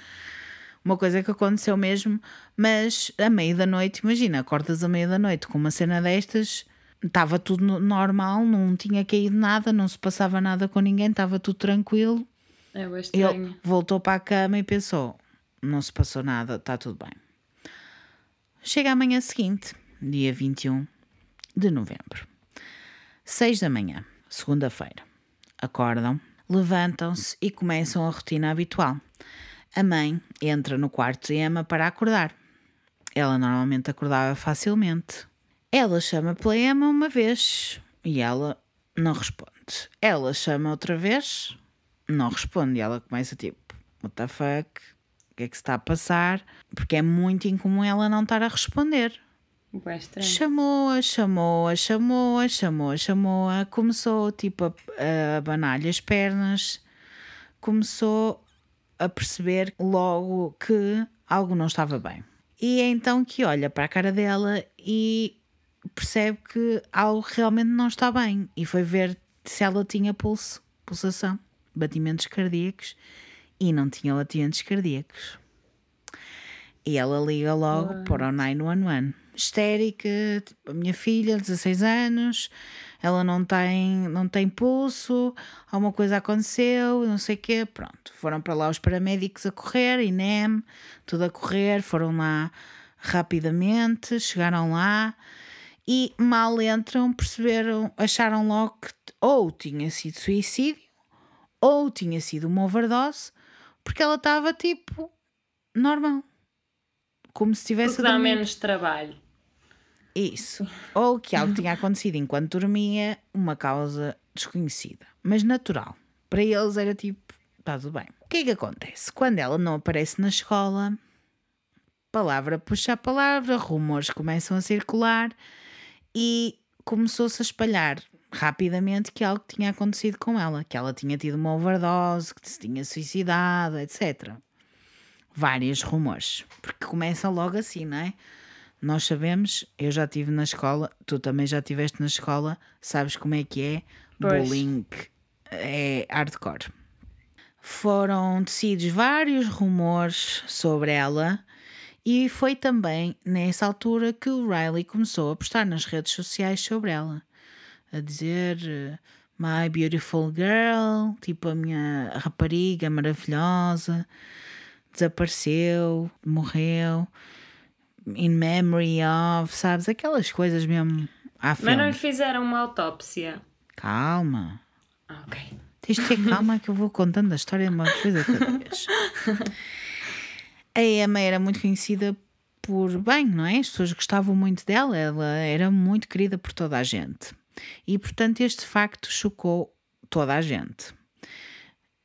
Speaker 1: uma coisa que aconteceu mesmo, mas à meia da noite, imagina, acordas à meia da noite com uma cena destas, estava tudo normal, não tinha caído nada, não se passava nada com ninguém, estava tudo tranquilo.
Speaker 2: É Ele
Speaker 1: voltou para a cama e pensou: não se passou nada, está tudo bem. Chega a manhã seguinte, dia 21 de novembro, 6 da manhã, segunda-feira acordam, levantam-se e começam a rotina habitual. A mãe entra no quarto de Emma para acordar. Ela normalmente acordava facilmente. Ela chama pela Emma uma vez e ela não responde. Ela chama outra vez, não responde. E ela começa tipo: What the fuck? O que é que se está a passar? Porque é muito incomum ela não estar a responder. Chamou-a, chamou-a, chamou-a, chamou-a, chamou-a. Começou tipo a, a abanar-lhe as pernas. Começou a perceber logo que algo não estava bem. E é então que olha para a cara dela e percebe que algo realmente não está bem. E foi ver se ela tinha pulso, pulsação, batimentos cardíacos e não tinha batimentos cardíacos. E ela liga logo Uau. para o 911 histérica, tipo, a minha filha, 16 anos, ela não tem, não tem pulso, alguma coisa aconteceu, não sei o quê, pronto. Foram para lá os paramédicos a correr, INEM, tudo a correr, foram lá rapidamente, chegaram lá e mal entram, perceberam, acharam logo que ou tinha sido suicídio ou tinha sido uma overdose, porque ela estava tipo normal. Como se tivesse.
Speaker 2: Porque dá menos trabalho.
Speaker 1: Isso. Ou que algo tinha acontecido enquanto dormia, uma causa desconhecida, mas natural. Para eles era tipo, está tudo bem. O que é que acontece? Quando ela não aparece na escola, palavra puxa a palavra, rumores começam a circular e começou-se a espalhar rapidamente que algo tinha acontecido com ela, que ela tinha tido uma overdose, que se tinha suicidado, etc. Vários rumores, porque começa logo assim, não é? Nós sabemos, eu já estive na escola, tu também já estiveste na escola, sabes como é que é? Pois. Bullying é hardcore. Foram tecidos vários rumores sobre ela e foi também nessa altura que o Riley começou a postar nas redes sociais sobre ela, a dizer My beautiful girl, tipo a minha rapariga maravilhosa, desapareceu, morreu in memory of, sabes? Aquelas coisas mesmo
Speaker 2: à filme. Mas não lhe fizeram uma autópsia.
Speaker 1: Calma.
Speaker 2: Ah, ok.
Speaker 1: Tens de ter calma que eu vou contando a história de uma coisa cada vez. A Emma era muito conhecida por bem, não é? As pessoas gostavam muito dela, ela era muito querida por toda a gente. E portanto este facto chocou toda a gente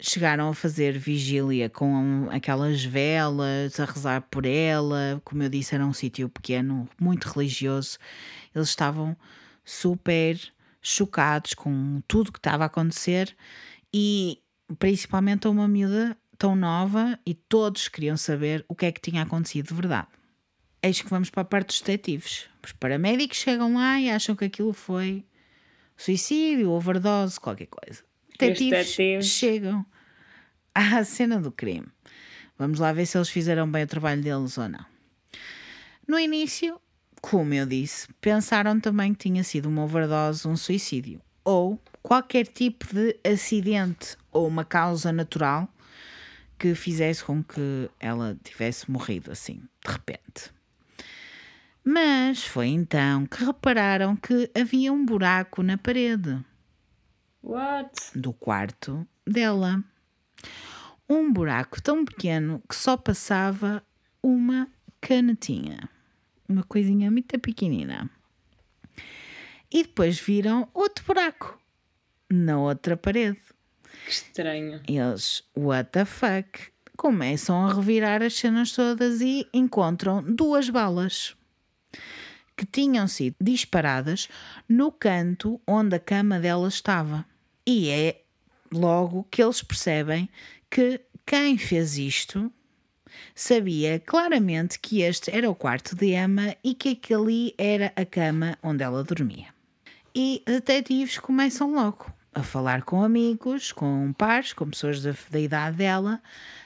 Speaker 1: chegaram a fazer vigília com aquelas velas, a rezar por ela. Como eu disse, era um sítio pequeno, muito religioso. Eles estavam super chocados com tudo que estava a acontecer e principalmente a uma miúda tão nova e todos queriam saber o que é que tinha acontecido de verdade. Eis que vamos para a parte dos detetives. Os paramédicos chegam lá e acham que aquilo foi suicídio, overdose, qualquer coisa. Detetives, detetives chegam à cena do crime. Vamos lá ver se eles fizeram bem o trabalho deles ou não. No início, como eu disse, pensaram também que tinha sido uma overdose, um suicídio ou qualquer tipo de acidente ou uma causa natural que fizesse com que ela tivesse morrido assim, de repente. Mas foi então que repararam que havia um buraco na parede.
Speaker 2: What?
Speaker 1: Do quarto dela. Um buraco tão pequeno que só passava uma canetinha. Uma coisinha muito pequenina. E depois viram outro buraco na outra parede.
Speaker 2: Que estranho.
Speaker 1: Eles, what the fuck, começam a revirar as cenas todas e encontram duas balas que tinham sido disparadas no canto onde a cama dela estava. E é logo que eles percebem que quem fez isto sabia claramente que este era o quarto de Emma e que aquele era a cama onde ela dormia. E detetives começam logo a falar com amigos, com pares, com pessoas da, da idade dela,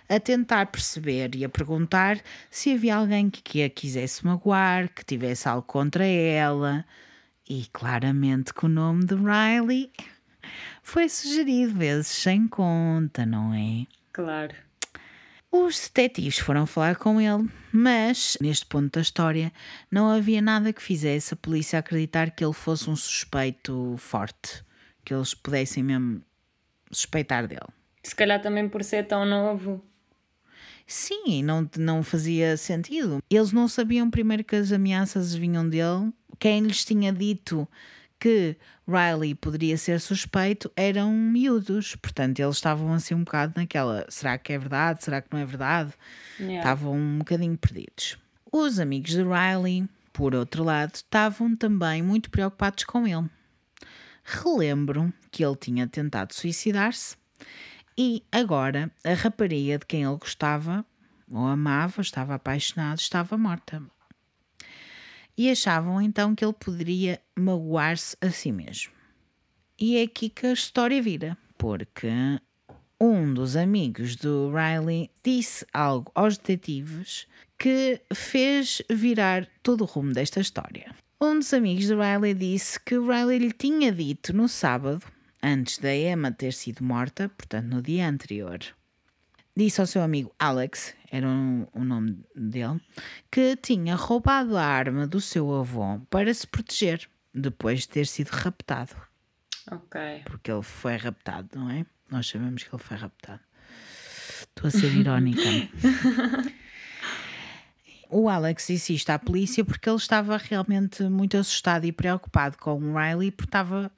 Speaker 1: a tentar perceber e a perguntar se havia alguém que, que a quisesse magoar, que tivesse algo contra ela. E claramente que o nome de Riley foi sugerido vezes sem conta, não é?
Speaker 2: Claro.
Speaker 1: Os detetives foram falar com ele, mas neste ponto da história não havia nada que fizesse a polícia acreditar que ele fosse um suspeito forte que eles pudessem mesmo suspeitar dele.
Speaker 2: Se calhar também por ser tão novo.
Speaker 1: Sim, não, não fazia sentido. Eles não sabiam primeiro que as ameaças vinham dele. Quem lhes tinha dito que Riley poderia ser suspeito eram miúdos, portanto eles estavam assim um bocado naquela: será que é verdade? Será que não é verdade? Yeah. Estavam um bocadinho perdidos. Os amigos de Riley, por outro lado, estavam também muito preocupados com ele relembro que ele tinha tentado suicidar-se e agora a rapariga de quem ele gostava ou amava, estava apaixonado, estava morta. E achavam então que ele poderia magoar-se a si mesmo. E é aqui que a história vira, porque um dos amigos do Riley disse algo aos detetives que fez virar todo o rumo desta história. Um dos amigos de Riley disse que Riley lhe tinha dito no sábado, antes da Emma ter sido morta, portanto no dia anterior, disse ao seu amigo Alex, era o, o nome dele, que tinha roubado a arma do seu avô para se proteger depois de ter sido raptado.
Speaker 2: Ok.
Speaker 1: Porque ele foi raptado, não é? Nós sabemos que ele foi raptado. Estou a ser irónica. O Alex disse isto à polícia porque ele estava realmente muito assustado e preocupado com o Riley, porque estava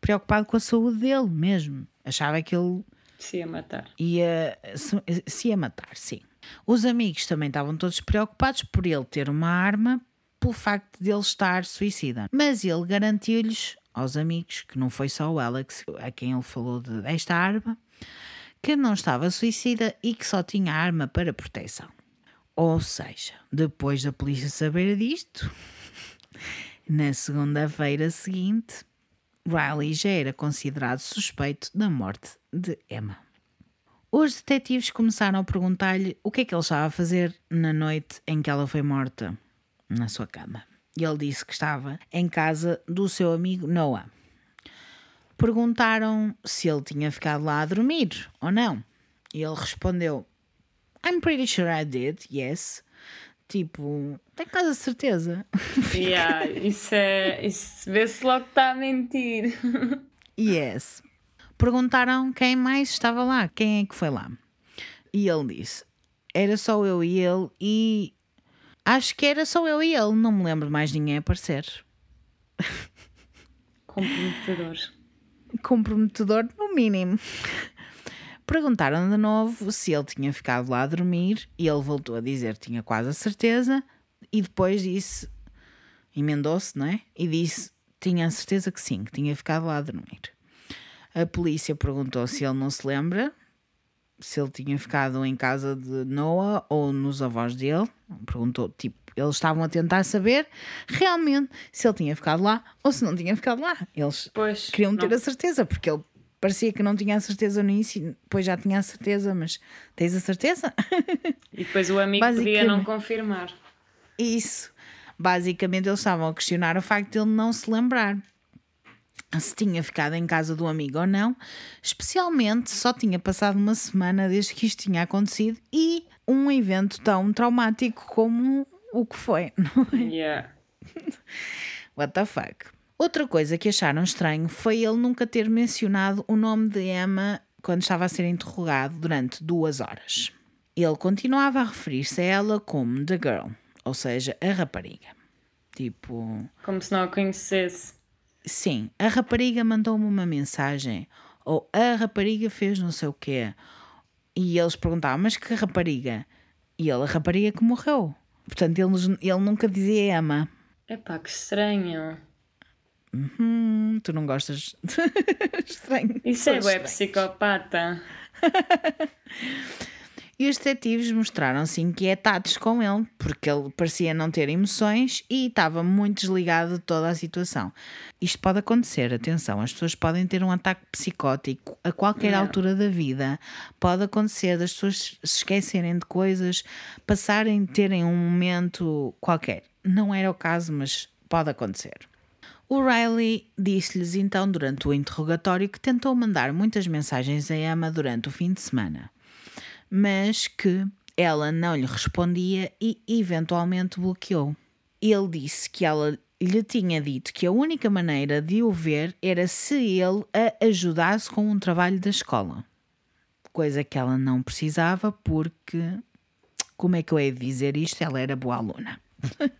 Speaker 1: preocupado com a saúde dele mesmo. Achava que ele
Speaker 2: se ia matar.
Speaker 1: Ia, se, se matar, sim. Os amigos também estavam todos preocupados por ele ter uma arma, pelo facto de ele estar suicida. Mas ele garantiu-lhes aos amigos, que não foi só o Alex a quem ele falou de, desta arma, que não estava suicida e que só tinha arma para proteção. Ou seja, depois da polícia saber disto, na segunda-feira seguinte, Riley já era considerado suspeito da morte de Emma. Os detetives começaram a perguntar-lhe o que é que ele estava a fazer na noite em que ela foi morta, na sua cama. E ele disse que estava em casa do seu amigo Noah. Perguntaram se ele tinha ficado lá a dormir ou não. E ele respondeu I'm pretty sure I did, yes. Tipo, tem quase certeza.
Speaker 2: Yeah, isso é. Isso vê-se logo que está a mentir.
Speaker 1: Yes. Perguntaram quem mais estava lá, quem é que foi lá. E ele disse: Era só eu e ele, e acho que era só eu e ele, não me lembro mais ninguém aparecer.
Speaker 2: Comprometedor.
Speaker 1: Comprometedor, no mínimo. Perguntaram de novo se ele tinha ficado lá a dormir e ele voltou a dizer que tinha quase a certeza e depois disse, emendou-se, não é? E disse tinha a certeza que sim, que tinha ficado lá a dormir. A polícia perguntou se ele não se lembra se ele tinha ficado em casa de Noah ou nos avós dele. Perguntou, tipo, eles estavam a tentar saber realmente se ele tinha ficado lá ou se não tinha ficado lá. Eles
Speaker 2: Pois,
Speaker 1: queriam ter
Speaker 2: não.
Speaker 1: a certeza, porque ele parecia que não tinha a certeza no início, depois já tinha a certeza, mas tens a certeza?
Speaker 2: E depois o amigo podia não confirmar.
Speaker 1: Isso. Basicamente, eles estavam a questionar o facto de ele não se lembrar se tinha ficado em casa do amigo ou não, especialmente só tinha passado uma semana desde que isto tinha acontecido e um evento tão traumático como o que foi. Não é?
Speaker 2: Yeah.
Speaker 1: What the fuck? Outra coisa que acharam estranho foi ele nunca ter mencionado o nome de Emma quando estava a ser interrogado durante duas horas. Ele continuava a referir-se a ela como The Girl, ou seja, a rapariga. Tipo,
Speaker 2: Como se não a conhecesse.
Speaker 1: Sim, a rapariga mandou-me uma mensagem, ou a rapariga fez não sei o quê. E eles perguntavam, mas que rapariga? E ele, a rapariga que morreu. Portanto, ele, ele nunca dizia Emma.
Speaker 2: Epá, que estranho.
Speaker 1: Hum, tu não gostas. Estranho.
Speaker 2: Isso é bué psicopata.
Speaker 1: E os detetives mostraram-se inquietados com ele, porque ele parecia não ter emoções e estava muito desligado de toda a situação. Isto pode acontecer, atenção, as pessoas podem ter um ataque psicótico a qualquer
Speaker 2: Yeah.
Speaker 1: altura da vida. Pode acontecer das pessoas se esquecerem de coisas, passarem, terem um momento qualquer. Não era o caso, mas pode acontecer. O Riley disse-lhes então durante o interrogatório que tentou mandar muitas mensagens a Emma durante o fim de semana, mas que ela não lhe respondia e eventualmente bloqueou. Ele disse que ela lhe tinha dito que a única maneira de o ver era se ele a ajudasse com um trabalho da escola. Coisa que ela não precisava porque, como é que eu hei de dizer isto? Ela era boa aluna.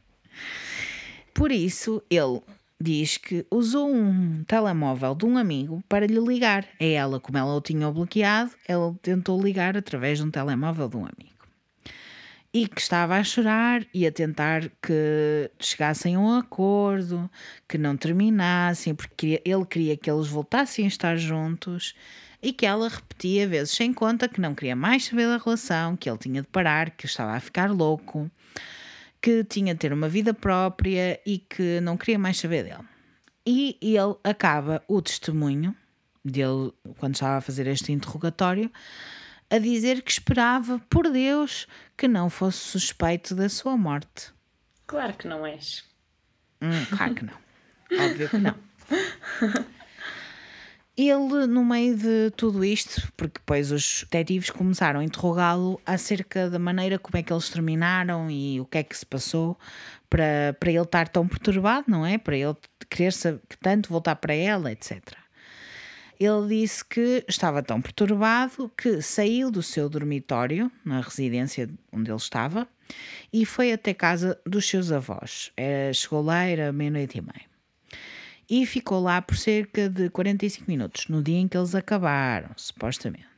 Speaker 1: Por isso, ele diz que usou um telemóvel de um amigo para lhe ligar a ela. Como ela o tinha bloqueado, ele tentou ligar através de um telemóvel de um amigo. E que estava a chorar e a tentar que chegassem a um acordo, que não terminassem, porque ele queria que eles voltassem a estar juntos e que ela repetia vezes sem conta que não queria mais saber da relação, que ele tinha de parar, que estava a ficar louco que tinha de ter uma vida própria e que não queria mais saber dele. E ele acaba o testemunho dele, quando estava a fazer este interrogatório, a dizer que esperava, por Deus, que não fosse suspeito da sua morte.
Speaker 2: Claro que não és.
Speaker 1: Hum, claro que não. Óbvio que não. Ele, no meio de tudo isto, porque depois os detetives começaram a interrogá-lo acerca da maneira como é que eles terminaram e o que é que se passou para, para ele estar tão perturbado, não é? Para ele querer saber, tanto voltar para ela, etc. Ele disse que estava tão perturbado que saiu do seu dormitório, na residência onde ele estava, e foi até casa dos seus avós. Era, chegou lá, era meia-noite e meia. E ficou lá por cerca de 45 minutos, no dia em que eles acabaram, supostamente.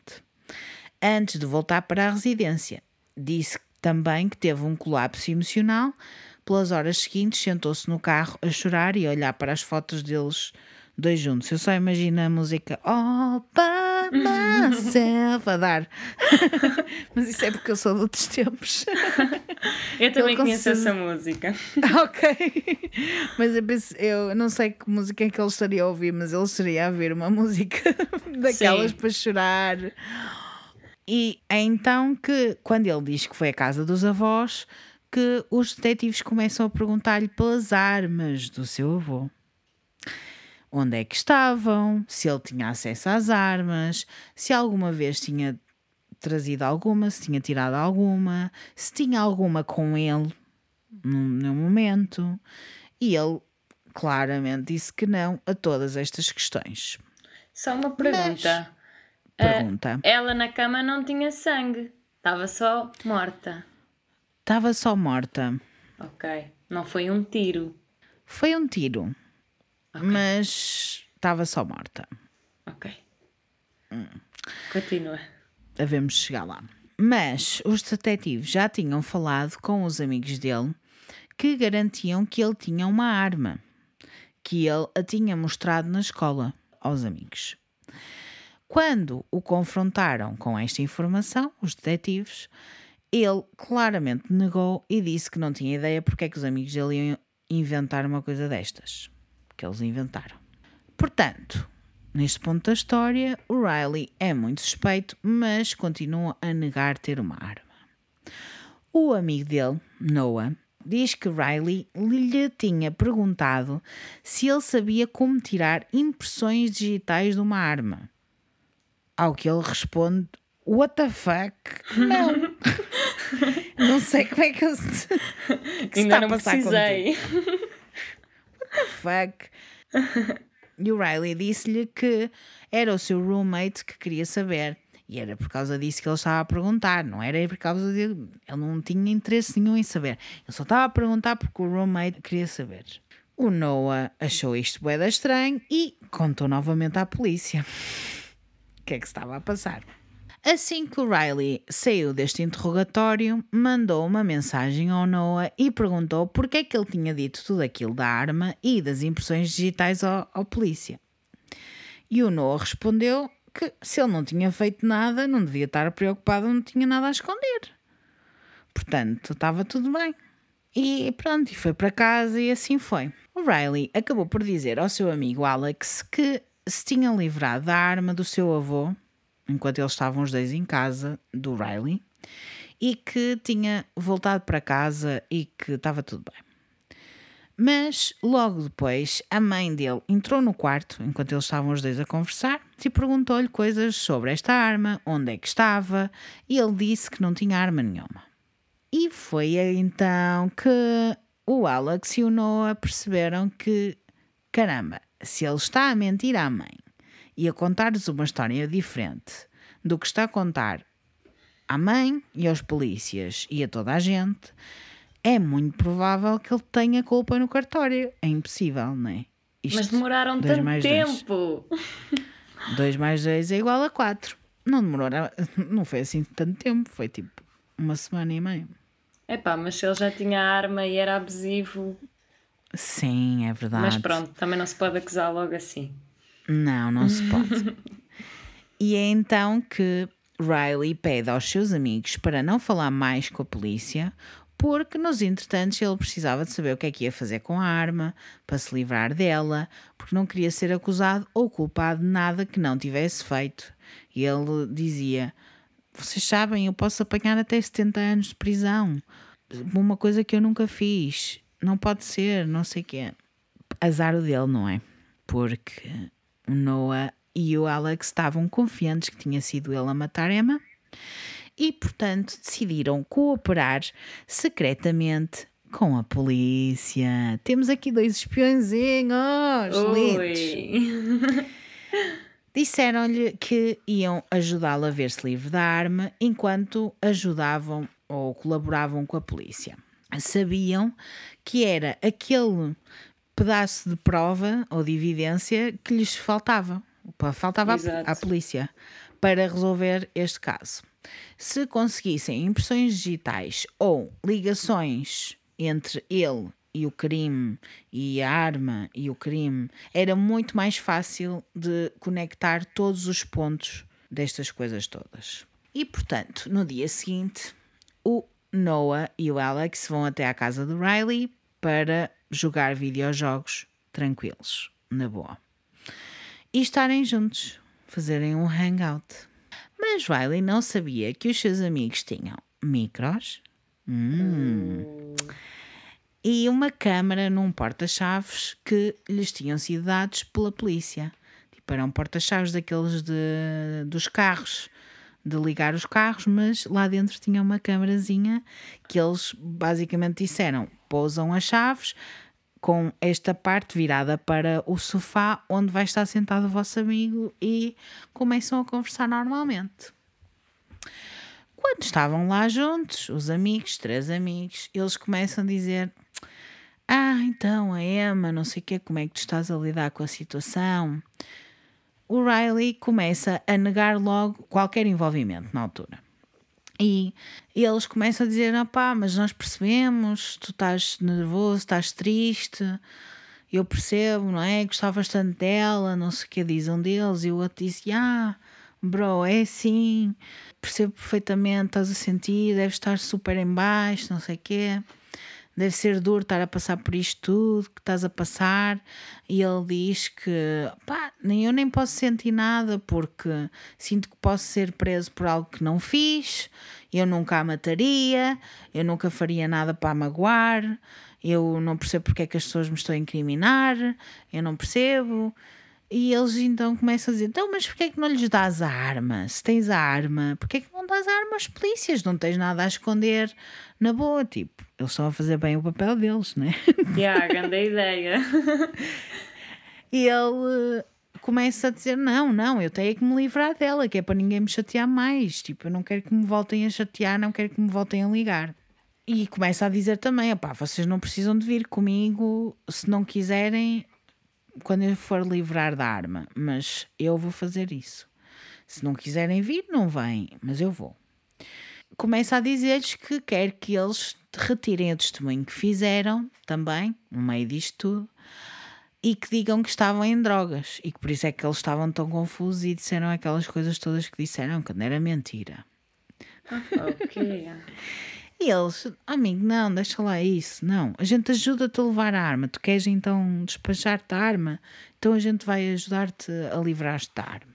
Speaker 1: Antes de voltar para a residência, disse também que teve um colapso emocional. Pelas horas seguintes, sentou-se no carro a chorar e a olhar para as fotos deles dois juntos. Eu só imagino a música All by myself a dar. Mas isso é porque eu sou de outros tempos.
Speaker 2: Eu também
Speaker 1: Ele
Speaker 2: conheço essa música.
Speaker 1: ok. Mas eu, penso, eu não sei que música é que ele estaria a ouvir, mas ele estaria a ver uma música daquelas
Speaker 2: Sim.
Speaker 1: para chorar. E é então que, quando ele diz que foi à casa dos avós, que os detetives começam a perguntar-lhe pelas armas do seu avô. Onde é que estavam? Se ele tinha acesso às armas? Se alguma vez tinha trazido alguma? Se tinha tirado alguma? Se tinha alguma com ele? num, num momento. E ele claramente disse que não a todas estas questões.
Speaker 2: Só uma pergunta.
Speaker 1: Pergunta:
Speaker 2: Ela na cama não tinha sangue. Estava só morta.
Speaker 1: estava só morta?
Speaker 2: Ok. Não foi um tiro.
Speaker 1: Foi um tiro, mas estava só morta.
Speaker 2: Ok. Continua.
Speaker 1: Havemos de chegar lá. Mas os detetives já tinham falado com os amigos dele que garantiam que ele tinha uma arma, que ele a tinha mostrado na escola aos amigos. Quando o confrontaram com esta informação, os detetives, ele claramente negou e disse que não tinha ideia porque é que os amigos dele iam inventar uma coisa destas. Que eles inventaram. Portanto, neste ponto da história, o Riley é muito suspeito, mas continua a negar ter uma arma. O amigo dele, Noah, diz que Riley lhe tinha perguntado se ele sabia como tirar impressões digitais de uma arma. Ao que ele responde: What the fuck? Não. não sei como é que eu.
Speaker 2: que Ainda está a passar precisei.
Speaker 1: Contigo. The fuck? E o Riley disse-lhe que era o seu roommate que queria saber. E era por causa disso que ele estava a perguntar, não era por causa de. Ele não tinha interesse nenhum em saber. Ele só estava a perguntar porque o roommate queria saber. O Noah achou isto bué estranho e contou novamente à polícia o que é que estava a passar. Assim que o Riley saiu deste interrogatório, mandou uma mensagem ao Noah e perguntou porque é que ele tinha dito tudo aquilo da arma e das impressões digitais ao, ao polícia. E o Noah respondeu que se ele não tinha feito nada, não devia estar preocupado, não tinha nada a esconder. Portanto, estava tudo bem. E pronto, e foi para casa e assim foi. O Riley acabou por dizer ao seu amigo Alex que se tinha livrado da arma do seu avô, enquanto eles estavam os dois em casa, do Riley, e que tinha voltado para casa e que estava tudo bem. Mas logo depois a mãe dele entrou no quarto enquanto eles estavam os dois a conversar e perguntou-lhe coisas sobre esta arma, onde é que estava, e ele disse que não tinha arma nenhuma. E foi então que o Alex e o Noah perceberam que, caramba, se ele está a mentir à mãe e a contar-lhes uma história diferente do que está a contar à mãe e aos polícias e a toda a gente, é muito provável que ele tenha culpa no cartório. É impossível, não é?
Speaker 2: Isto, Mas demoraram tanto tempo.
Speaker 1: 2 mais 2 é igual a 4. Não demorou, não foi assim tanto tempo, foi tipo uma semana e meia.
Speaker 2: É pá, mas se ele já tinha arma e era abusivo.
Speaker 1: Sim, é verdade.
Speaker 2: Mas pronto, também não se pode acusar logo assim.
Speaker 1: Não, não se pode. e é então que Riley pede aos seus amigos para não falar mais com a polícia, porque nos entretantos ele precisava de saber o que é que ia fazer com a arma, para se livrar dela, porque não queria ser acusado ou culpado de nada que não tivesse feito. E ele dizia: Vocês sabem, eu posso apanhar até 70 anos de prisão. Uma coisa que eu nunca fiz. Não pode ser, não sei o quê. Azar o dele, não é? Porque o Noah e o Alex estavam confiantes que tinha sido ele a matar Emma e, portanto, decidiram cooperar secretamente com a polícia. Temos aqui dois espiõezinhos lindos. Disseram-lhe que iam ajudá-la a ver-se livre da arma enquanto ajudavam ou colaboravam com a polícia. Sabiam que era aquele pedaço de prova ou de evidência que lhes faltava. Faltava à polícia para resolver este caso. Se conseguissem impressões digitais ou ligações entre ele e o crime e a arma e o crime, era muito mais fácil de conectar todos os pontos destas coisas todas. E portanto, no dia seguinte, o Noah e o Alex vão até à casa do Riley para jogar videojogos tranquilos, na boa. E estarem juntos, fazerem um hangout. Mas Riley não sabia que os seus amigos tinham micros hum, e uma câmara num porta-chaves que lhes tinham sido dados pela polícia. Tipo, eram porta-chaves daqueles de, dos carros, de ligar os carros, mas lá dentro tinha uma câmarazinha que eles basicamente disseram: pousam as chaves, com esta parte virada para o sofá onde vai estar sentado o vosso amigo e começam a conversar normalmente. Quando estavam lá juntos, os amigos, três amigos, eles começam a dizer: Ah, então a Emma, não sei o quê, como é que tu estás a lidar com a situação? O Riley começa a negar logo qualquer envolvimento na altura. E eles começam a dizer: ah pá, mas nós percebemos, tu estás nervoso, estás triste, eu percebo, não é? Gostava bastante dela, não sei o que diz um deles, e o outro disse: ah, bro, é assim, percebo perfeitamente, estás a sentir, deves estar super em baixo, não sei o quê. Deve ser duro estar a passar por isto tudo que estás a passar. E ele diz que pá, nem eu nem posso sentir nada porque sinto que posso ser preso por algo que não fiz. Eu nunca a mataria, eu nunca faria nada para a magoar. Eu não percebo porque é que as pessoas me estão a incriminar, eu não percebo. E eles então começam a dizer: então, mas porquê é que não lhes dás a arma? Se tens a arma, porquê é que não dás a arma às polícias? Não tens nada a esconder na boa. Tipo, eles estão a fazer bem o papel deles, né?
Speaker 2: Yeah, grande ideia.
Speaker 1: e ele começa a dizer: não, não, eu tenho que me livrar dela, que é para ninguém me chatear mais. Tipo, eu não quero que me voltem a chatear, não quero que me voltem a ligar. E começa a dizer também: opá, vocês não precisam de vir comigo se não quiserem quando eu for livrar da arma, mas eu vou fazer isso. Se não quiserem vir, não vêm, mas eu vou. Começa a dizer-lhes que quer que eles retirem o testemunho que fizeram também, no meio disto tudo, e que digam que estavam em drogas e que por isso é que eles estavam tão confusos e disseram aquelas coisas todas que disseram, quando era mentira.
Speaker 2: ok.
Speaker 1: E eles, amigo, não, deixa lá isso, não. A gente ajuda-te a levar a arma. Tu queres então despachar-te a arma? Então a gente vai ajudar-te a livrar-te da arma.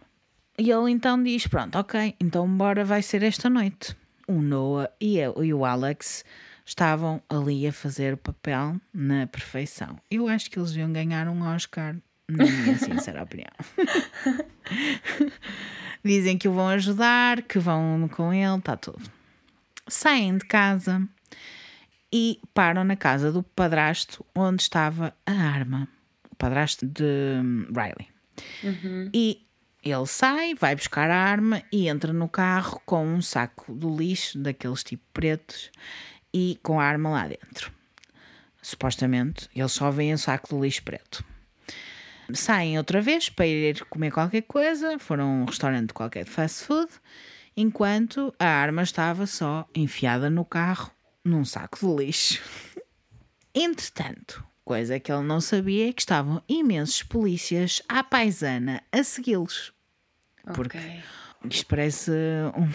Speaker 1: E ele então diz: Pronto, ok, então bora, vai ser esta noite. O Noah e, eu, e o Alex estavam ali a fazer o papel na perfeição. Eu acho que eles iam ganhar um Oscar, na minha sincera opinião. Dizem que o vão ajudar, que vão com ele, está tudo saem de casa e param na casa do padrasto onde estava a arma, o padrasto de Riley.
Speaker 2: Uhum.
Speaker 1: E ele sai, vai buscar a arma e entra no carro com um saco do lixo, daqueles tipo pretos, e com a arma lá dentro. Supostamente, ele só vê o saco do lixo preto. Saem outra vez para ir comer qualquer coisa, foram a um restaurante qualquer de fast food enquanto a arma estava só enfiada no carro num saco de lixo. Entretanto, coisa que ele não sabia é que estavam imensos polícias à paisana a segui-los. Porque
Speaker 2: Ok.
Speaker 1: isto parece um-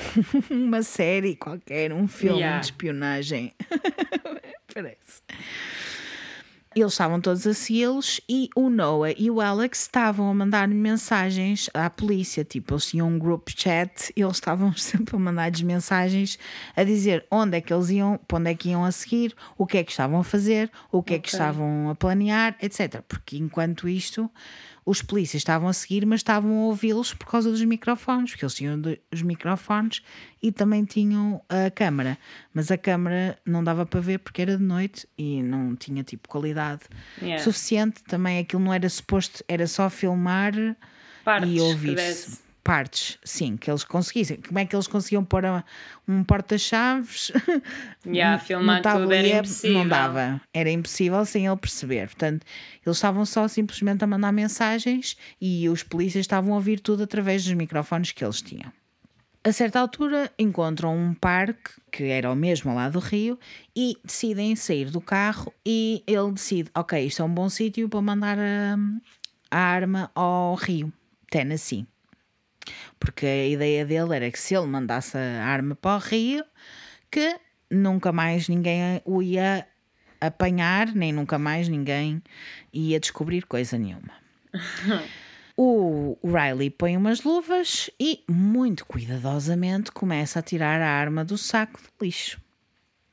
Speaker 1: uma série qualquer, um filme
Speaker 2: Yeah.
Speaker 1: de espionagem. parece. Eles estavam todos a segui-los e o Noah e o Alex estavam a mandar mensagens à polícia. Tipo, eles tinham um group chat e eles estavam sempre a mandar-lhes mensagens a dizer onde é que eles iam, para onde é que iam a seguir, o que é que estavam a fazer, o que é que estavam a planear, etc. Porque enquanto isto, os polícias estavam a seguir, mas estavam a ouvi-los por causa dos microfones, porque eles tinham de- os microfones e também tinham a câmara. Mas a câmara não dava para ver porque era de noite e não tinha tipo qualidade
Speaker 2: Yeah.
Speaker 1: suficiente. Também aquilo não era suposto, era só filmar
Speaker 2: Partes
Speaker 1: e
Speaker 2: que
Speaker 1: ouvir
Speaker 2: desse.
Speaker 1: Partes, sim, que eles conseguissem. Como é que eles conseguiam pôr um porta-chaves?
Speaker 2: Yeah, filmar
Speaker 1: no
Speaker 2: tudo era impossível.
Speaker 1: Não dava, era impossível sem ele perceber. Portanto, eles estavam só simplesmente a mandar mensagens e os polícias estavam a ouvir tudo através dos microfones que eles tinham. A certa altura encontram um parque que era o mesmo ao lado do rio e decidem sair do carro e ele decide, ok, isto é um bom sítio para mandar a, a arma ao rio, Tennessee. Porque a ideia dele era que se ele mandasse a arma para o rio, que nunca mais ninguém o ia apanhar, nem nunca mais ninguém ia descobrir coisa nenhuma. O Riley põe umas luvas e, muito cuidadosamente, começa a tirar a arma do saco de lixo.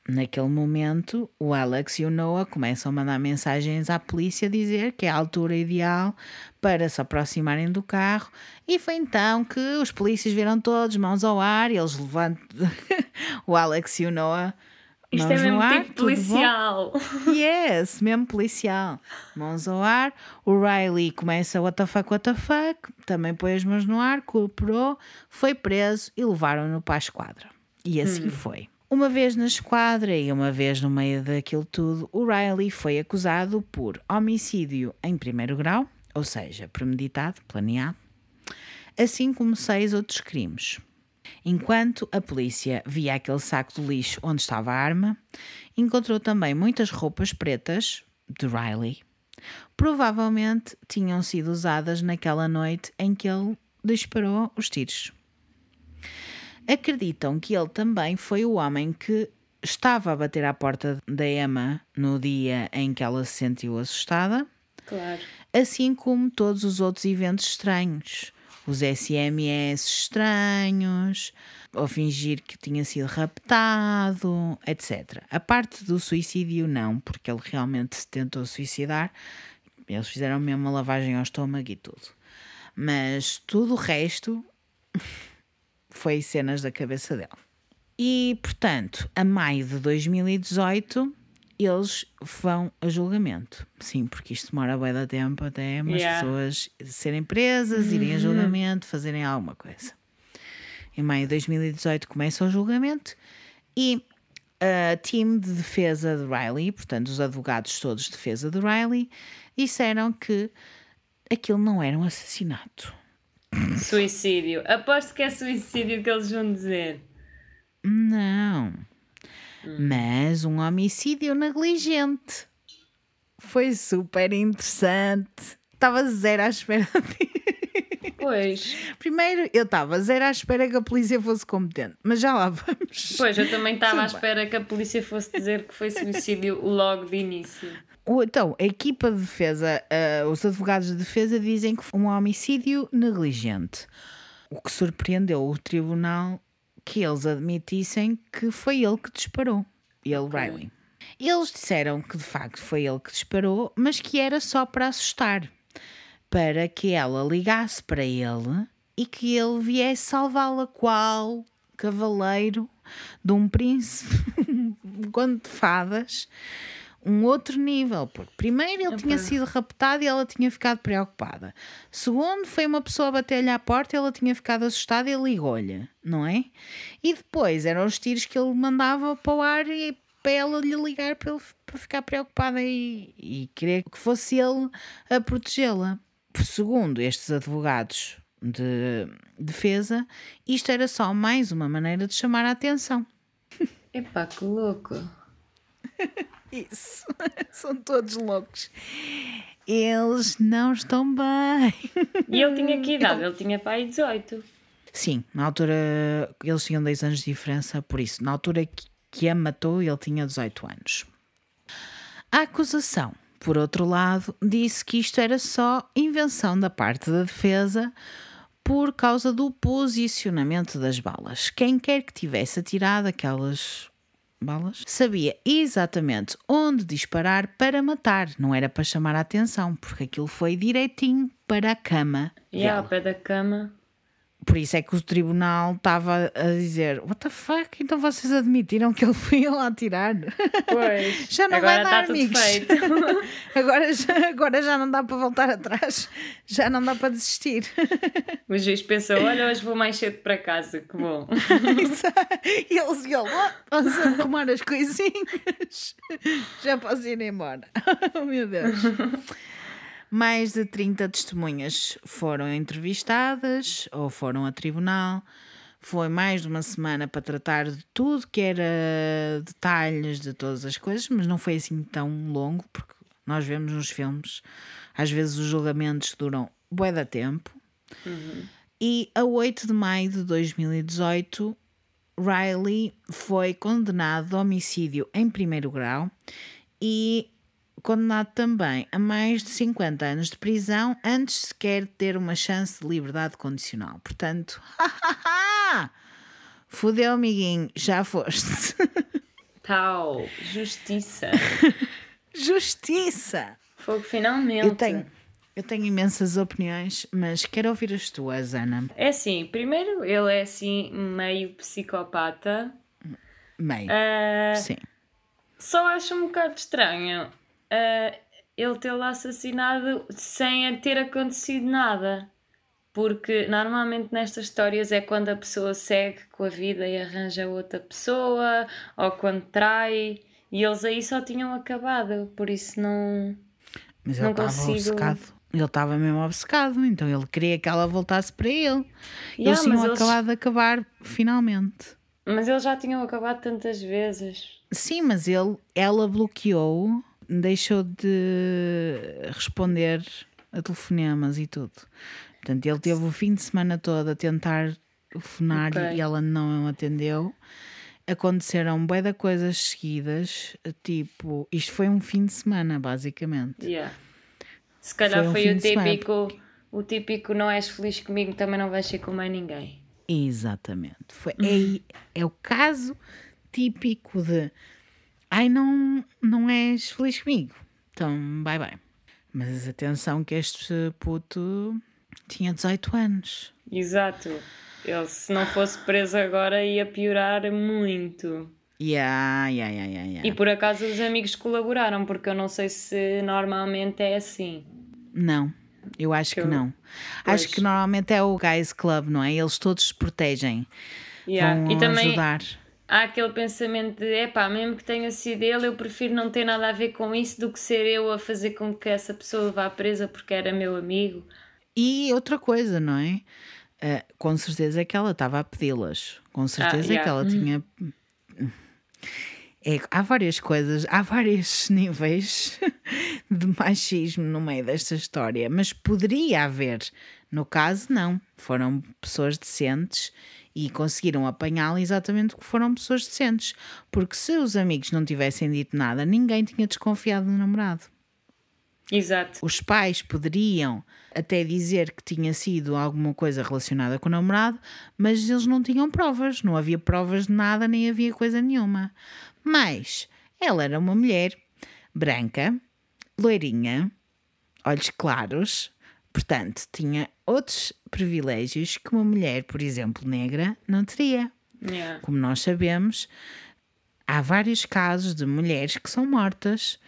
Speaker 1: Naquele momento, o Alex e o Noah começam a mandar mensagens à polícia a dizer que é a altura ideal para se aproximarem do carro. E foi então que os polícias viram todos mãos ao ar e eles levantam o Alex e o Noah.
Speaker 2: Isto
Speaker 1: mãos
Speaker 2: é mesmo
Speaker 1: ar,
Speaker 2: tipo policial.
Speaker 1: Yes, mesmo policial. Mãos ao ar. O Riley começa what the fuck, what the fuck. Também põe as mãos no ar, cooperou, foi preso e levaram-no para a esquadra. E assim foi. Uma vez na esquadra e uma vez no meio daquilo tudo, o Riley foi acusado por homicídio em primeiro grau, ou seja, premeditado, planeado, assim como seis outros crimes. Enquanto a polícia via aquele saco de lixo onde estava a arma, encontrou também muitas roupas pretas de Riley. Provavelmente tinham sido usadas naquela noite em que ele disparou os tiros. Acreditam que ele também foi o homem que estava a bater à porta da Emma no dia em que ela se sentiu assustada.
Speaker 2: Claro.
Speaker 1: Assim como todos os outros eventos estranhos. Os SMS estranhos, ou fingir que tinha sido raptado, etc. A parte do suicídio, não, porque ele realmente se tentou suicidar. Eles fizeram mesmo uma lavagem ao estômago e tudo. Mas tudo o resto foi cenas da cabeça dele. E, portanto, a maio de 2018, eles vão a julgamento. Sim, porque isto demora bem da tempo até as
Speaker 2: Yeah.
Speaker 1: pessoas serem presas, irem a julgamento, fazerem alguma coisa. Em maio de 2018 começa o julgamento e a time de defesa de Riley, portanto, os advogados todos de defesa de Riley, disseram que aquilo não era um assassinato.
Speaker 2: Suicídio. Aposto que é suicídio que eles vão dizer.
Speaker 1: Não. Mas um homicídio negligente. Foi super interessante. Estava zero à espera.
Speaker 2: Pois.
Speaker 1: Primeiro, eu estava zero à espera que a polícia fosse competente. Mas já lá vamos.
Speaker 2: Pois, eu também estava à espera que a polícia fosse dizer que foi suicídio logo de início.
Speaker 1: Então, a equipa de defesa, ah, os advogados de defesa dizem que foi um homicídio negligente. O que surpreendeu o tribunal que eles admitissem que foi ele que disparou. Ele, Riley. Eles disseram que de facto foi ele que disparou, mas que era só para assustar. Para que ela ligasse para ele e que ele viesse salvá-la, qual cavaleiro de um príncipe, um conto de fadas, um outro nível. Porque primeiro ele tinha sido raptado e ela tinha ficado preocupada. Segundo, foi uma pessoa a bater-lhe à porta e ela tinha ficado assustada e ligou-lhe, não é? E depois eram os tiros que ele mandava para o ar e para ela lhe ligar para, ele, para ficar preocupada e, e querer que fosse ele a protegê-la. Segundo estes advogados de defesa, isto era só mais uma maneira de chamar a atenção.
Speaker 2: Epá, que louco.
Speaker 1: Isso, são todos loucos. Eles não estão bem.
Speaker 2: E ele tinha que idade? Ele tinha pai 18.
Speaker 1: Sim, na altura eles tinham 10 anos de diferença, por isso, na altura que, que a matou, ele tinha 18 anos. A acusação, por outro lado, disse que isto era só invenção da parte da defesa por causa do posicionamento das balas. Quem quer que tivesse atirado aquelas balas sabia exatamente onde disparar para matar, não era para chamar a atenção, porque aquilo foi direitinho para a cama.
Speaker 2: E ao
Speaker 1: dela.
Speaker 2: pé da cama.
Speaker 1: Por isso é que o tribunal estava a dizer: What the fuck? Então vocês admitiram que ele foi lá atirar?
Speaker 2: Pois.
Speaker 1: Já não
Speaker 2: Agora
Speaker 1: vai dar,
Speaker 2: tudo
Speaker 1: amigos.
Speaker 2: feito.
Speaker 1: agora, já, agora já não dá para voltar atrás, já não dá para desistir.
Speaker 2: O juiz pensou: olha, hoje vou mais cedo para casa, que bom.
Speaker 1: E eles e ele, "Oh, posso arrumar as coisinhas, já posso ir embora. Oh, meu Deus. Mais de 30 testemunhas foram entrevistadas ou foram a tribunal. Foi mais de uma semana para tratar de tudo que era detalhes de todas as coisas, mas não foi assim tão longo, porque nós vemos nos filmes, às vezes os julgamentos duram bué da tempo. E a 8 de maio de 2018, Riley foi condenado de homicídio em primeiro grau e condenado também a mais de 50 anos de prisão antes sequer de ter uma chance de liberdade condicional. Portanto, fudeu, amiguinho, já foste.
Speaker 2: Tal, justiça.
Speaker 1: Justiça!
Speaker 2: Fogo finalmente.
Speaker 1: Eu tenho, eu tenho imensas opiniões, mas quero ouvir as tuas, Ana.
Speaker 2: É assim, primeiro, ele é assim meio psicopata.
Speaker 1: Meio.
Speaker 2: Ah,
Speaker 1: Sim.
Speaker 2: Só acho um bocado estranho ah, ele tê-lo assassinado sem ter acontecido nada. Porque normalmente nestas histórias é quando a pessoa segue com a vida e arranja outra pessoa, ou quando trai, e eles aí só tinham acabado, por isso não.
Speaker 1: Mas ele
Speaker 2: Não
Speaker 1: estava
Speaker 2: consigo-
Speaker 1: obcecado. Ele estava mesmo obcecado, então ele queria que ela voltasse para ele.
Speaker 2: Yeah,
Speaker 1: eles tinham
Speaker 2: mas eles-
Speaker 1: acabado de acabar finalmente.
Speaker 2: Mas eles já tinham acabado tantas vezes.
Speaker 1: Sim, mas ele, ela bloqueou, deixou de responder a telefonemas e tudo. Portanto, ele teve o fim de semana todo a tentar telefonar
Speaker 2: Ok.
Speaker 1: e ela não atendeu. Aconteceram bué de coisas seguidas, tipo, isto foi um fim de semana, basicamente.
Speaker 2: Yeah. Se calhar
Speaker 1: Foi um
Speaker 2: foi, o típico, o típico não és feliz comigo, também não vais ser com mais ninguém.
Speaker 1: Exatamente. Foi, é, é o caso típico de ai, não, não és feliz comigo. Então, bye bye. Mas atenção que este puto tinha 18 anos.
Speaker 2: Exato. Ele, se não fosse preso agora, ia piorar muito.
Speaker 1: Yeah, yeah, yeah, yeah, yeah.
Speaker 2: E por acaso os amigos colaboraram, porque eu não sei se normalmente é assim.
Speaker 1: Não, eu acho que
Speaker 2: eu-
Speaker 1: não.
Speaker 2: Pois.
Speaker 1: Acho que normalmente é o Guys Club, não é? Eles todos se protegem.
Speaker 2: Yeah.
Speaker 1: Vão
Speaker 2: E também
Speaker 1: ajudar.
Speaker 2: Há aquele pensamento de epá, mesmo que tenha sido ele, eu prefiro não ter nada a ver com isso do que ser eu a fazer com que essa pessoa vá presa porque era meu amigo.
Speaker 1: E outra coisa, não é? Ah, com certeza é que ela estava a pedi-las. Com certeza é
Speaker 2: yeah.
Speaker 1: que ela tinha. É, há várias coisas, há vários níveis de machismo no meio desta história, mas poderia haver. No caso, não. Foram pessoas decentes e conseguiram apanhá-la exatamente porque foram pessoas decentes. Porque se os amigos não tivessem dito nada, ninguém tinha desconfiado do namorado.
Speaker 2: Exato.
Speaker 1: Os pais poderiam até dizer que tinha sido alguma coisa relacionada com o namorado, mas eles não tinham provas, não havia provas de nada, nem havia coisa nenhuma. Mas ela era uma mulher branca, loirinha, olhos claros, portanto, tinha outros privilégios que uma mulher, por exemplo, negra, não teria.
Speaker 2: Yeah.
Speaker 1: Como nós sabemos, há vários casos de mulheres que são mortas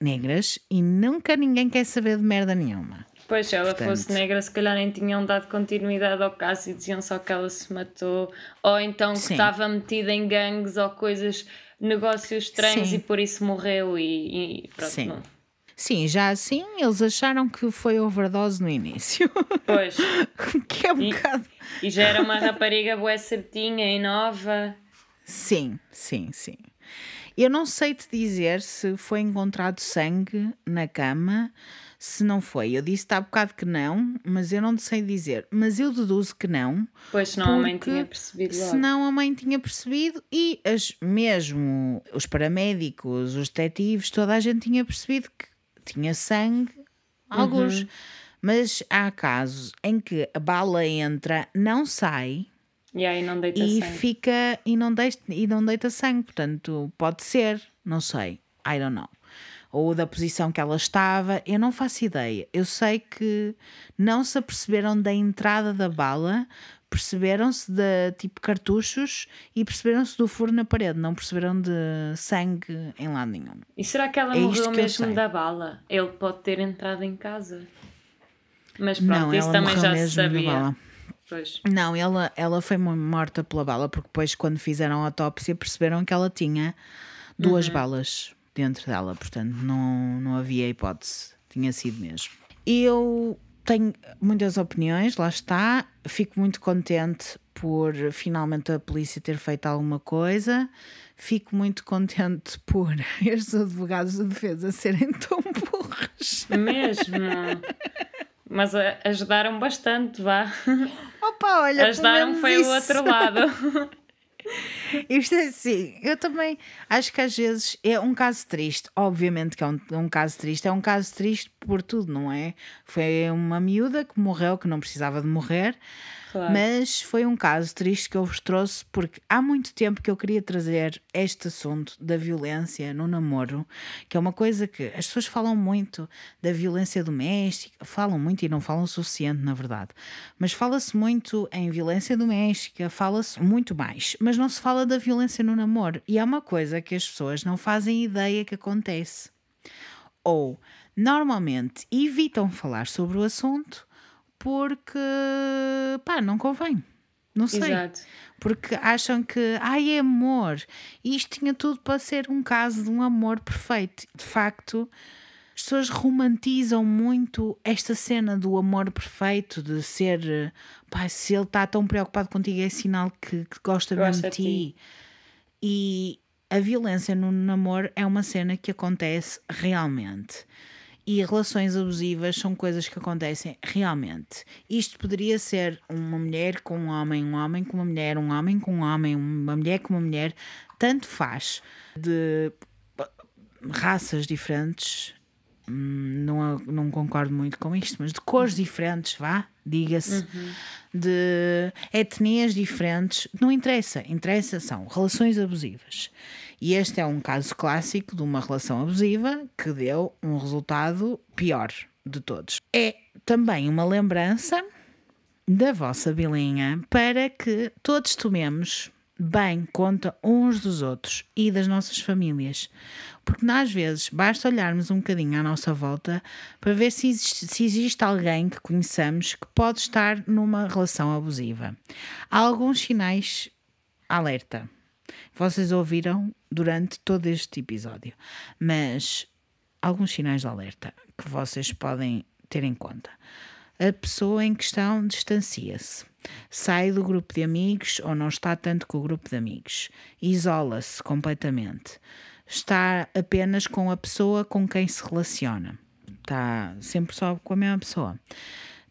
Speaker 1: negras e nunca ninguém quer saber de merda nenhuma.
Speaker 2: Pois, se ela
Speaker 1: Portanto-
Speaker 2: fosse negra, se calhar nem tinham dado continuidade ao caso e diziam só que ela se matou, ou então que
Speaker 1: Sim.
Speaker 2: estava metida em gangues ou coisas, negócios estranhos
Speaker 1: Sim.
Speaker 2: e por isso morreu e, e pronto.
Speaker 1: Sim.
Speaker 2: não.
Speaker 1: Sim, já assim eles acharam que foi overdose no início.
Speaker 2: Pois,
Speaker 1: que é um
Speaker 2: E-
Speaker 1: bocado.
Speaker 2: e já era uma rapariga bué certinha e nova.
Speaker 1: Sim, sim, sim. Eu não sei te dizer se foi encontrado sangue na cama, se não foi. Eu disse-te há bocado que não, mas eu não te sei dizer. Mas eu deduzo que não,
Speaker 2: Pois, senão a mãe tinha percebido logo.
Speaker 1: senão a mãe tinha percebido e as, mesmo os paramédicos, os detetives, toda a gente tinha percebido que tinha sangue, alguns. Mas há casos em que a bala entra, não sai
Speaker 2: E aí não deita
Speaker 1: e
Speaker 2: sangue.
Speaker 1: fica e não, deita, e não deita sangue. Portanto, pode ser, não sei, I don't know. Ou da posição que ela estava, eu não faço ideia. Eu sei que não se aperceberam da entrada da bala, perceberam-se de tipo cartuchos e perceberam-se do furo na parede, não perceberam de sangue em lado nenhum.
Speaker 2: E será que ela
Speaker 1: É
Speaker 2: morreu mesmo da bala? Ele pode ter entrado em casa. Mas pronto,
Speaker 1: não,
Speaker 2: isso também já se sabia.
Speaker 1: bala.
Speaker 2: Pois.
Speaker 1: Não, ela, ela foi mo- morta pela bala, porque depois, quando fizeram a autópsia, perceberam que ela tinha duas
Speaker 2: Uhum.
Speaker 1: balas dentro dela, portanto, não, não havia hipótese, tinha sido mesmo. Eu tenho muitas opiniões, lá está, fico muito contente por finalmente a polícia ter feito alguma coisa, fico muito contente por estes advogados de defesa serem tão burros.
Speaker 2: Mesmo. Mas a- ajudaram bastante, vá.
Speaker 1: Opa, olha,
Speaker 2: Ajudaram foi o
Speaker 1: isso.
Speaker 2: outro lado.
Speaker 1: Isto é assim, eu também acho que às vezes é um caso triste. Obviamente que é um, é um caso triste. É um caso triste por tudo, não é? Foi uma miúda que morreu, que não precisava de morrer.
Speaker 2: Claro.
Speaker 1: Mas foi um caso triste que eu vos trouxe porque há muito tempo que eu queria trazer este assunto da violência no namoro, que é uma coisa que as pessoas falam muito da violência doméstica, falam muito e não falam o suficiente, na verdade. Mas fala-se muito em violência doméstica, fala-se muito mais, mas não se fala da violência no namoro. E é uma coisa que as pessoas não fazem ideia que acontece. Ou normalmente evitam falar sobre o assunto porque pá, não convém. Não sei.
Speaker 2: Exato.
Speaker 1: Porque acham que, ai, é amor. E isto tinha tudo para ser um caso de um amor perfeito. De facto, as pessoas romantizam muito esta cena do amor perfeito, de ser, pá, se ele está tão preocupado contigo, é sinal que, que gosta
Speaker 2: Gosta
Speaker 1: de
Speaker 2: de
Speaker 1: ti. E a violência no namoro é uma cena que acontece realmente. E relações abusivas são coisas que acontecem realmente. Isto poderia ser uma mulher com um homem, um homem com uma mulher, um homem com um homem, uma mulher com uma mulher, tanto faz. De raças diferentes, hum, não, não concordo muito com isto, mas de cores diferentes, vá, diga-se, uhum. de etnias diferentes, não interessa. Interessa são relações abusivas. E este é um caso clássico de uma relação abusiva que deu um resultado pior de todos. É também uma lembrança da vossa bilinha para que todos tomemos bem conta uns dos outros e das nossas famílias. Porque às vezes basta olharmos um bocadinho à nossa volta para ver se existe, se existe alguém que conheçamos que pode estar numa relação abusiva. Há alguns sinais alerta vocês ouviram durante todo este episódio, mas alguns sinais de alerta que vocês podem ter em conta. A pessoa em questão distancia-se, sai do grupo de amigos ou não está tanto com o grupo de amigos, isola-se completamente, está apenas com a pessoa com quem se relaciona, está sempre só com a mesma pessoa.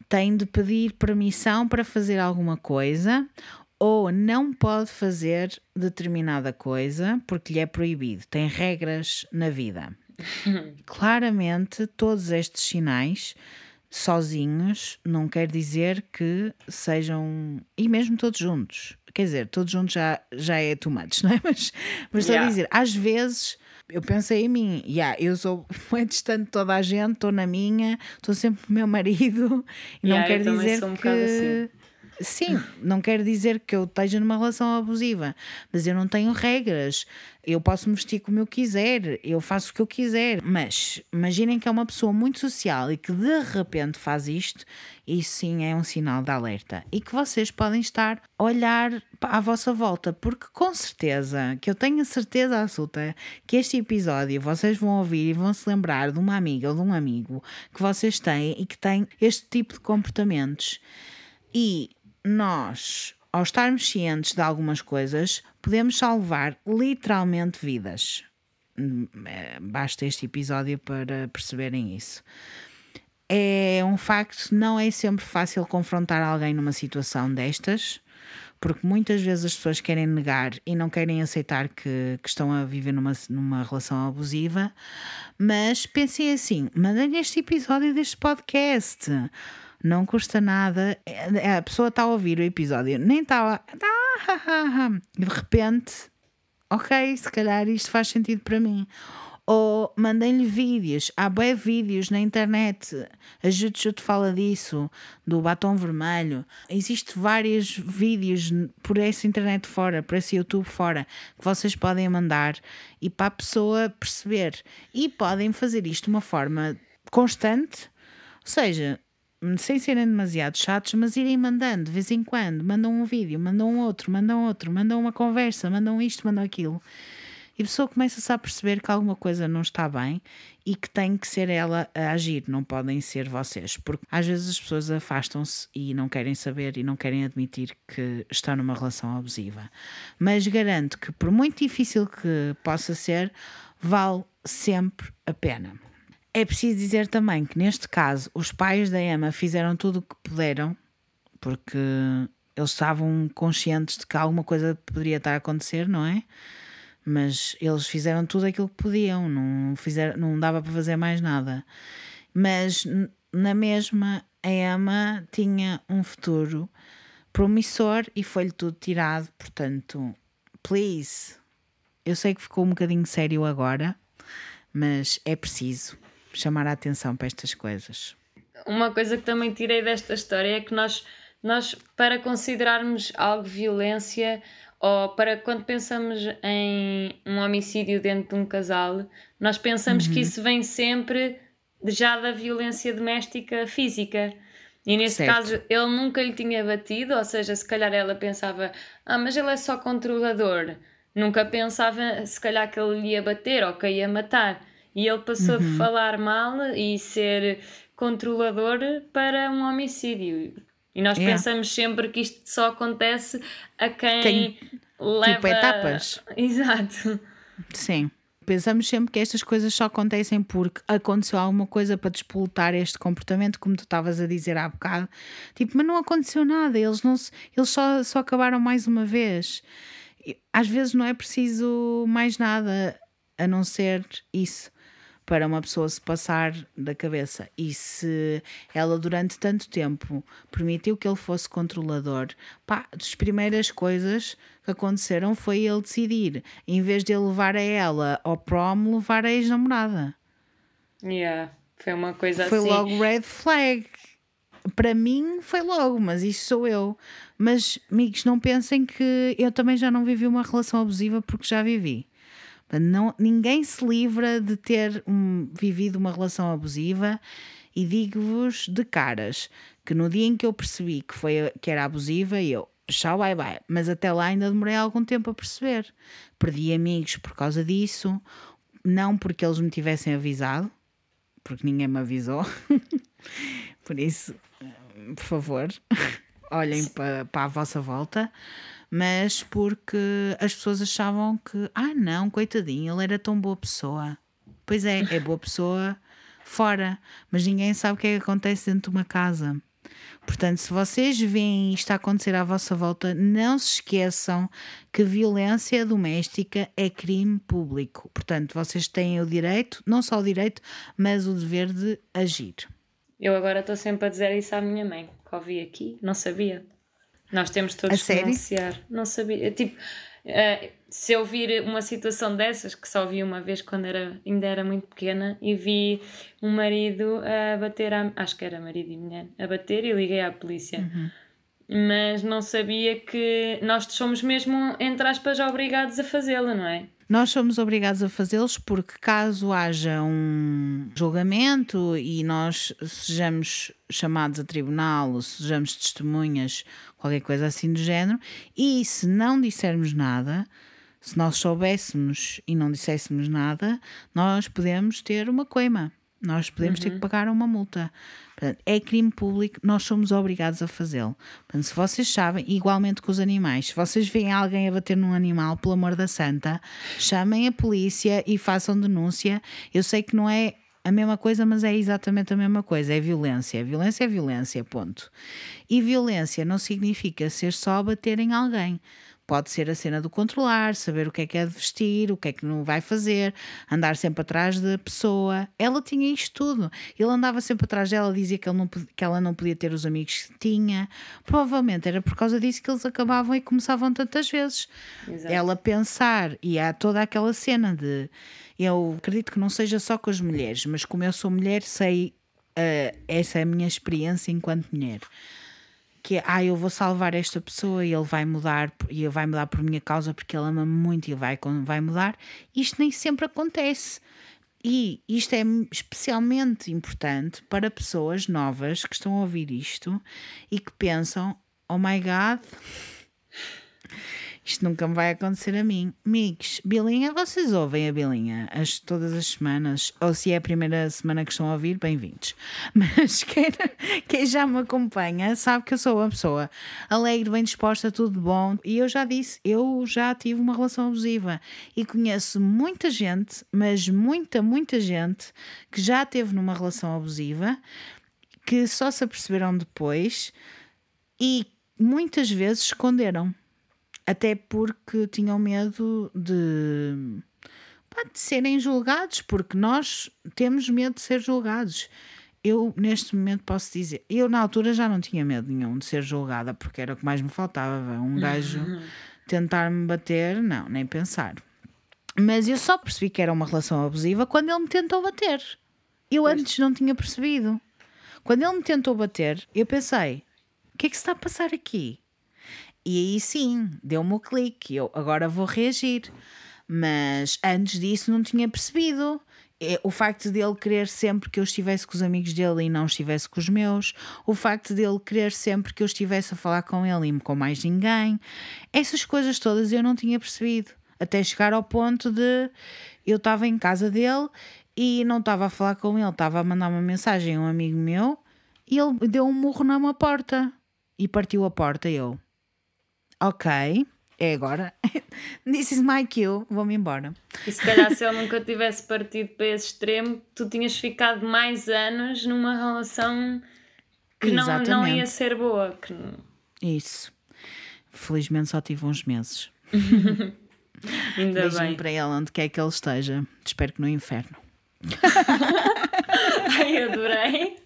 Speaker 1: Tem de pedir permissão para fazer alguma coisa ou não pode fazer determinada coisa porque lhe é proibido, tem regras na vida. Claramente, todos estes sinais sozinhos não quer dizer que sejam. e mesmo todos juntos. Quer dizer, todos juntos já, já é too much, não é? Mas, mas yeah. a dizer, às vezes eu pensei em mim, yeah, eu sou muito distante de toda a gente, estou na minha, estou sempre com o meu marido, e yeah, não quer dizer um que. Assim Sim, não quer dizer que eu esteja numa relação abusiva, mas eu não tenho regras. Eu posso me vestir como eu quiser, eu faço o que eu quiser. Mas imaginem que é uma pessoa muito social e que de repente faz isto, isso sim é um sinal de alerta. E que vocês podem estar a olhar à vossa volta, porque com certeza, que eu tenho a certeza absoluta que este episódio vocês vão ouvir e vão se lembrar de uma amiga ou de um amigo que vocês têm e que tem este tipo de comportamentos. E nós, ao estarmos cientes de algumas coisas, podemos salvar literalmente vidas. Hum, é, basta este episódio para perceberem isso. É um facto, não é sempre fácil confrontar alguém numa situação destas, porque muitas vezes as pessoas querem negar e não querem aceitar que, que estão a viver numa, numa relação abusiva. Mas pensem assim: mandem este episódio deste podcast não custa nada. É, a pessoa está a ouvir o episódio, nem está. Tá, de repente, ok, se calhar isto faz sentido para mim. Ou mandem-lhe vídeos, há bem vídeos na internet. A Jutjut fala disso, do batom vermelho. Existem vários vídeos por essa internet fora, por esse YouTube fora, que vocês podem mandar e para a pessoa perceber. E podem fazer isto de uma forma constante, ou seja, sem serem demasiado chatos, mas irem mandando de vez em quando, mandam um vídeo, mandam outro, mandam outro, mandam uma conversa, mandam isto, mandam aquilo. E a pessoa começa-se a perceber que alguma coisa não está bem e que tem que ser ela a agir, não podem ser vocês. Porque às vezes as pessoas afastam-se e não querem saber e não querem admitir que estão numa relação abusiva. Mas garanto que, por muito difícil que possa ser, vale sempre a pena. É preciso dizer também que neste caso os pais da Emma fizeram tudo o que puderam, porque eles estavam conscientes de que alguma coisa poderia estar a acontecer, não é? Mas eles fizeram tudo aquilo que podiam, não, fizeram, não dava para fazer mais nada. Mas na mesma, a Emma tinha um futuro promissor e foi-lhe tudo tirado, portanto, please. Eu sei que ficou um bocadinho sério agora, mas é preciso chamar a atenção para estas coisas.
Speaker 2: Uma coisa que também tirei desta história é que nós, nós para considerarmos algo violência ou para quando pensamos em um homicídio dentro de um casal, nós pensamos uhum. que isso vem sempre já da violência doméstica física. E nesse certo. caso ele nunca lhe tinha batido, ou seja, se calhar ela pensava, ah, mas ele é só controlador. Nunca pensava, se calhar, que ele ia bater ou que ia matar. E ele passou uhum. de falar mal e ser controlador para um homicídio. E nós yeah. pensamos sempre que isto só acontece a quem Tem, leva.
Speaker 1: Tipo etapas.
Speaker 2: Exato.
Speaker 1: Sim. pensamos sempre que estas coisas só acontecem porque aconteceu alguma coisa para despolutar este comportamento, como tu estavas a dizer há bocado. Tipo, mas não aconteceu nada, eles, não se, eles só, só acabaram mais uma vez. Às vezes não é preciso mais nada a não ser isso para uma pessoa se passar da cabeça. E se ela durante tanto tempo permitiu que ele fosse controlador, pá, as primeiras coisas que aconteceram foi ele decidir, em vez de ele levar a ela ao prom, levar a ex-namorada.
Speaker 2: Yeah, foi uma coisa
Speaker 1: foi
Speaker 2: assim.
Speaker 1: Foi logo red flag. Para mim foi logo, mas isso sou eu. Mas, amigos, não pensem que eu também já não vivi uma relação abusiva porque já vivi. Não, ninguém se livra de ter um, vivido uma relação abusiva e digo-vos de caras que no dia em que eu percebi que, foi, que era abusiva, eu tchau, bye bye. Mas até lá ainda demorei algum tempo a perceber. Perdi amigos por causa disso, não porque eles me tivessem avisado, porque ninguém me avisou. por isso, por favor, olhem para, para a vossa volta mas porque as pessoas achavam que, ah, não, coitadinho, ele era tão boa pessoa. Pois é, é boa pessoa fora, mas ninguém sabe o que é que acontece dentro de uma casa. Portanto, se vocês veem isto a acontecer à vossa volta, não se esqueçam que violência doméstica é crime público. Portanto, vocês têm o direito, não só o direito, mas o dever de agir.
Speaker 2: Eu agora estou sempre a dizer isso à minha mãe, que ouvi aqui, não sabia. Nós temos todos que denunciar. Não sabia. Tipo, uh, se eu vir uma situação dessas, que só vi uma vez quando era, ainda era muito pequena, e vi um marido a bater, a, acho que era marido e mulher, a bater e liguei à polícia. Uhum. Mas não sabia que nós somos mesmo, entre aspas, obrigados a fazê-lo, não é?
Speaker 1: Nós somos obrigados a fazê-los porque, caso haja um julgamento e nós sejamos chamados a tribunal ou sejamos testemunhas, qualquer coisa assim do género, e se não dissermos nada, se nós soubéssemos e não disséssemos nada, nós podemos ter uma coima nós podemos uhum. ter que uhum. pagar uma multa. Portanto, é crime público, nós somos obrigados a fazê-lo. Se vocês sabem, igualmente com os animais, se vocês veem alguém a bater num animal, pelo amor da santa, chamem a polícia e façam denúncia. Eu sei que não é a mesma coisa, mas é exatamente a mesma coisa. É violência. Violência é violência, ponto. E violência não significa ser só bater em alguém. Pode ser a cena do controlar, saber o que é que é de vestir, o que é que não vai fazer, andar sempre atrás da pessoa. Ela tinha isto tudo. Ele andava sempre atrás dela, dizia que, ele não, que ela não podia ter os amigos que tinha. Provavelmente era por causa disso que eles acabavam e começavam tantas vezes. Exato. Ela pensar, e há toda aquela cena de. Eu acredito que não seja só com as mulheres, mas como eu sou mulher, sei. Uh, essa é a minha experiência enquanto mulher que é, ah, eu vou salvar esta pessoa e ele vai mudar e vai mudar por minha causa porque ele ama muito e vai, vai mudar. Isto nem sempre acontece. E isto é especialmente importante para pessoas novas que estão a ouvir isto e que pensam: oh my god, isto nunca me vai acontecer a mim. Amigos, Bilinha, vocês ouvem a Bilinha as, todas as semanas? Ou se é a primeira semana que estão a ouvir, bem-vindos. Mas quem, quem já me acompanha sabe que eu sou uma pessoa alegre, bem disposta, tudo bom. E eu já disse, eu já tive uma relação abusiva e conheço muita gente, mas muita, muita gente que já teve numa relação abusiva que só se aperceberam depois e muitas vezes esconderam até porque tinham medo de, pá, de serem julgados, porque nós temos medo de ser julgados. Eu, neste momento, posso dizer, eu na altura já não tinha medo nenhum de ser julgada, porque era o que mais me faltava. Um gajo uhum. tentar-me bater, não, nem pensar. Mas eu só percebi que era uma relação abusiva quando ele me tentou bater. Eu pois. antes não tinha percebido. Quando ele me tentou bater, eu pensei: o que é que se está a passar aqui? E aí sim, deu-me o clique, eu agora vou reagir. Mas antes disso não tinha percebido. É, o facto dele querer sempre que eu estivesse com os amigos dele e não estivesse com os meus, o facto dele querer sempre que eu estivesse a falar com ele e com mais ninguém, essas coisas todas eu não tinha percebido. Até chegar ao ponto de eu estava em casa dele e não estava a falar com ele, estava a mandar uma mensagem a um amigo meu e ele deu um murro na minha porta e partiu a porta. Eu, ok, é agora. This is my cue, vou-me embora.
Speaker 2: E se calhar se ele nunca tivesse partido para esse extremo, tu tinhas ficado mais anos numa relação que não, não ia ser boa. Que...
Speaker 1: Isso. Felizmente só tive uns meses.
Speaker 2: Ainda
Speaker 1: Beijinho
Speaker 2: bem.
Speaker 1: para ele onde quer que ele esteja. Espero que no inferno.
Speaker 2: Ai, adorei.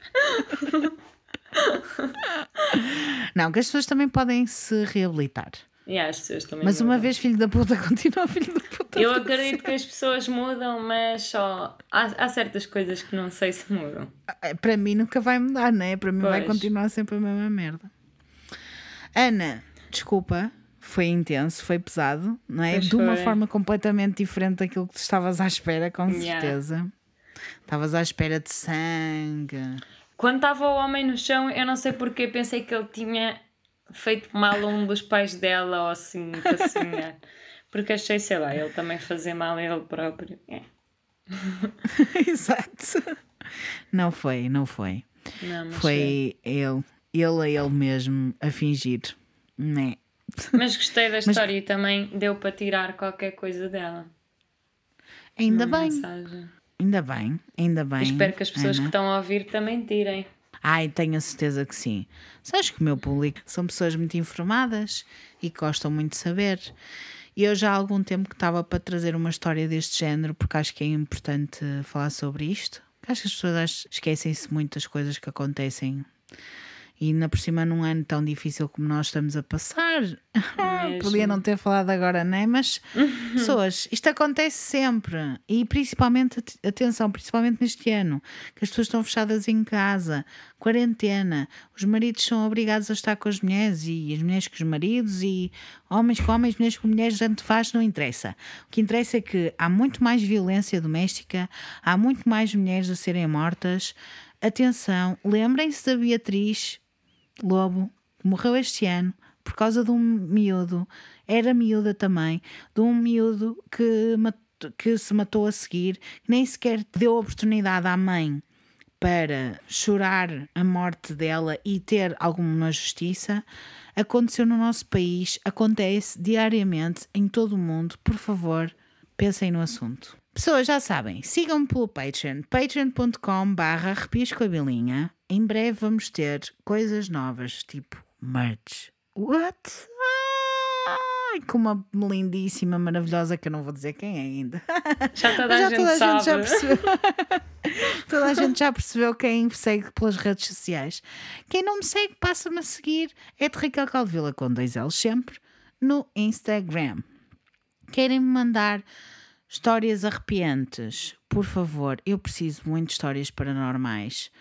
Speaker 1: Não, que as pessoas também podem se reabilitar.
Speaker 2: E as pessoas também
Speaker 1: Mas uma
Speaker 2: mudam.
Speaker 1: vez filho da puta continua filho da puta.
Speaker 2: Eu acredito que as pessoas mudam, mas só há, há certas coisas que não sei se mudam.
Speaker 1: sempre. Para mim nunca vai mudar, né? Para mim vai
Speaker 2: Pois.
Speaker 1: continuar sempre a mesma merda. Ana, desculpa, foi intenso, foi pesado, não é?
Speaker 2: Pois
Speaker 1: De uma
Speaker 2: foi.
Speaker 1: forma completamente diferente daquilo que tu estavas à espera, com
Speaker 2: Yeah.
Speaker 1: certeza. Estavas à espera de sangue.
Speaker 2: Quando estava o homem no chão, eu não sei porque pensei que ele tinha feito mal a um dos pais dela ou assim, assim é. porque achei, sei lá, ele também fazer mal a ele próprio. É.
Speaker 1: Exato. Não foi, não foi.
Speaker 2: Não, mas,
Speaker 1: Foi ele, ele a ele mesmo a fingir, né?
Speaker 2: mas gostei da história e também deu para tirar qualquer coisa dela.
Speaker 1: Ainda
Speaker 2: Uma
Speaker 1: bem,
Speaker 2: mensagem.
Speaker 1: Ainda bem, ainda bem.
Speaker 2: Espero que as pessoas que
Speaker 1: Ana.
Speaker 2: estão a ouvir também tirem.
Speaker 1: Ai, tenho a certeza que sim. Sabes que o meu público são pessoas muito informadas e que gostam muito de saber. E eu já há algum tempo que estava para trazer uma história deste género, porque acho que é importante falar sobre isto. Acho que as pessoas esquecem-se muito das coisas que acontecem. E ainda por cima num ano tão difícil como nós estamos a passar. Podia não ter falado agora, não é? Mas pessoas, isto acontece sempre. E principalmente, at- atenção, principalmente neste ano, que as pessoas estão fechadas em casa, quarentena, os maridos são obrigados a estar com as mulheres e as mulheres com os maridos e homens com homens, mulheres com mulheres, tanto faz, não interessa. O que interessa é que há muito mais violência doméstica, há muito mais mulheres a serem mortas. Atenção, lembrem-se da Beatriz Lobo, morreu este ano por causa de um miúdo, era miúda também, de um miúdo que, que se matou a seguir, nem sequer deu oportunidade à mãe para chorar a morte dela e ter alguma justiça. Aconteceu no nosso país, acontece diariamente em todo o mundo. Por favor, pensem no assunto. Pessoas já sabem, sigam-me pelo Patreon, patreon.com barra arrepios com a bilinha. Em breve vamos ter coisas novas, tipo merch. What? Ai, com uma lindíssima, maravilhosa, que eu não vou dizer quem é ainda.
Speaker 2: Já toda
Speaker 1: Mas
Speaker 2: a
Speaker 1: já
Speaker 2: gente
Speaker 1: toda a gente já percebeu. toda a gente já percebeu quem me segue pelas redes sociais. Quem não me segue, passa-me a seguir. É de Raquel Calvila com dois L's sempre no Instagram. Querem me mandar histórias arrepiantes? Por favor, eu preciso muito de histórias paranormais.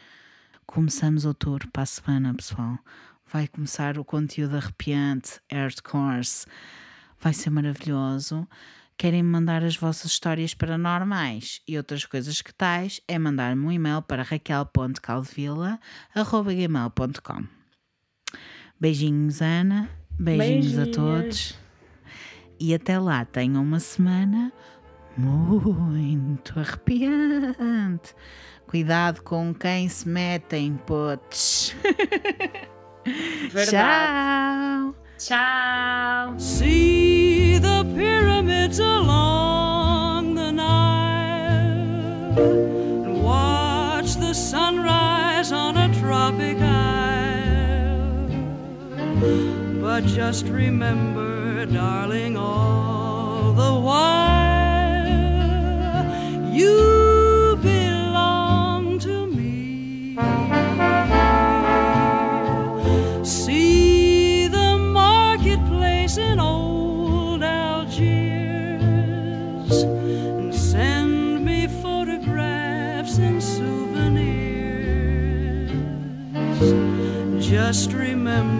Speaker 1: Começamos outubro para a semana, pessoal. Vai começar o conteúdo arrepiante, Earth Course. Vai ser maravilhoso. Querem mandar as vossas histórias paranormais e outras coisas que tais, é mandar-me um e-mail para raquel.caldevila.gmail.com Beijinhos, Ana. Beijinhos a
Speaker 2: Beijinhos.
Speaker 1: todos. E até lá tenham uma semana muito arrepiante. Cuidado com quem se metem.
Speaker 2: Verdade.
Speaker 1: Tchau.
Speaker 2: Tchau.
Speaker 3: See the pyramids along the Nile and watch the sunrise on a tropic isle. But just remember, darling, all the while you Just remember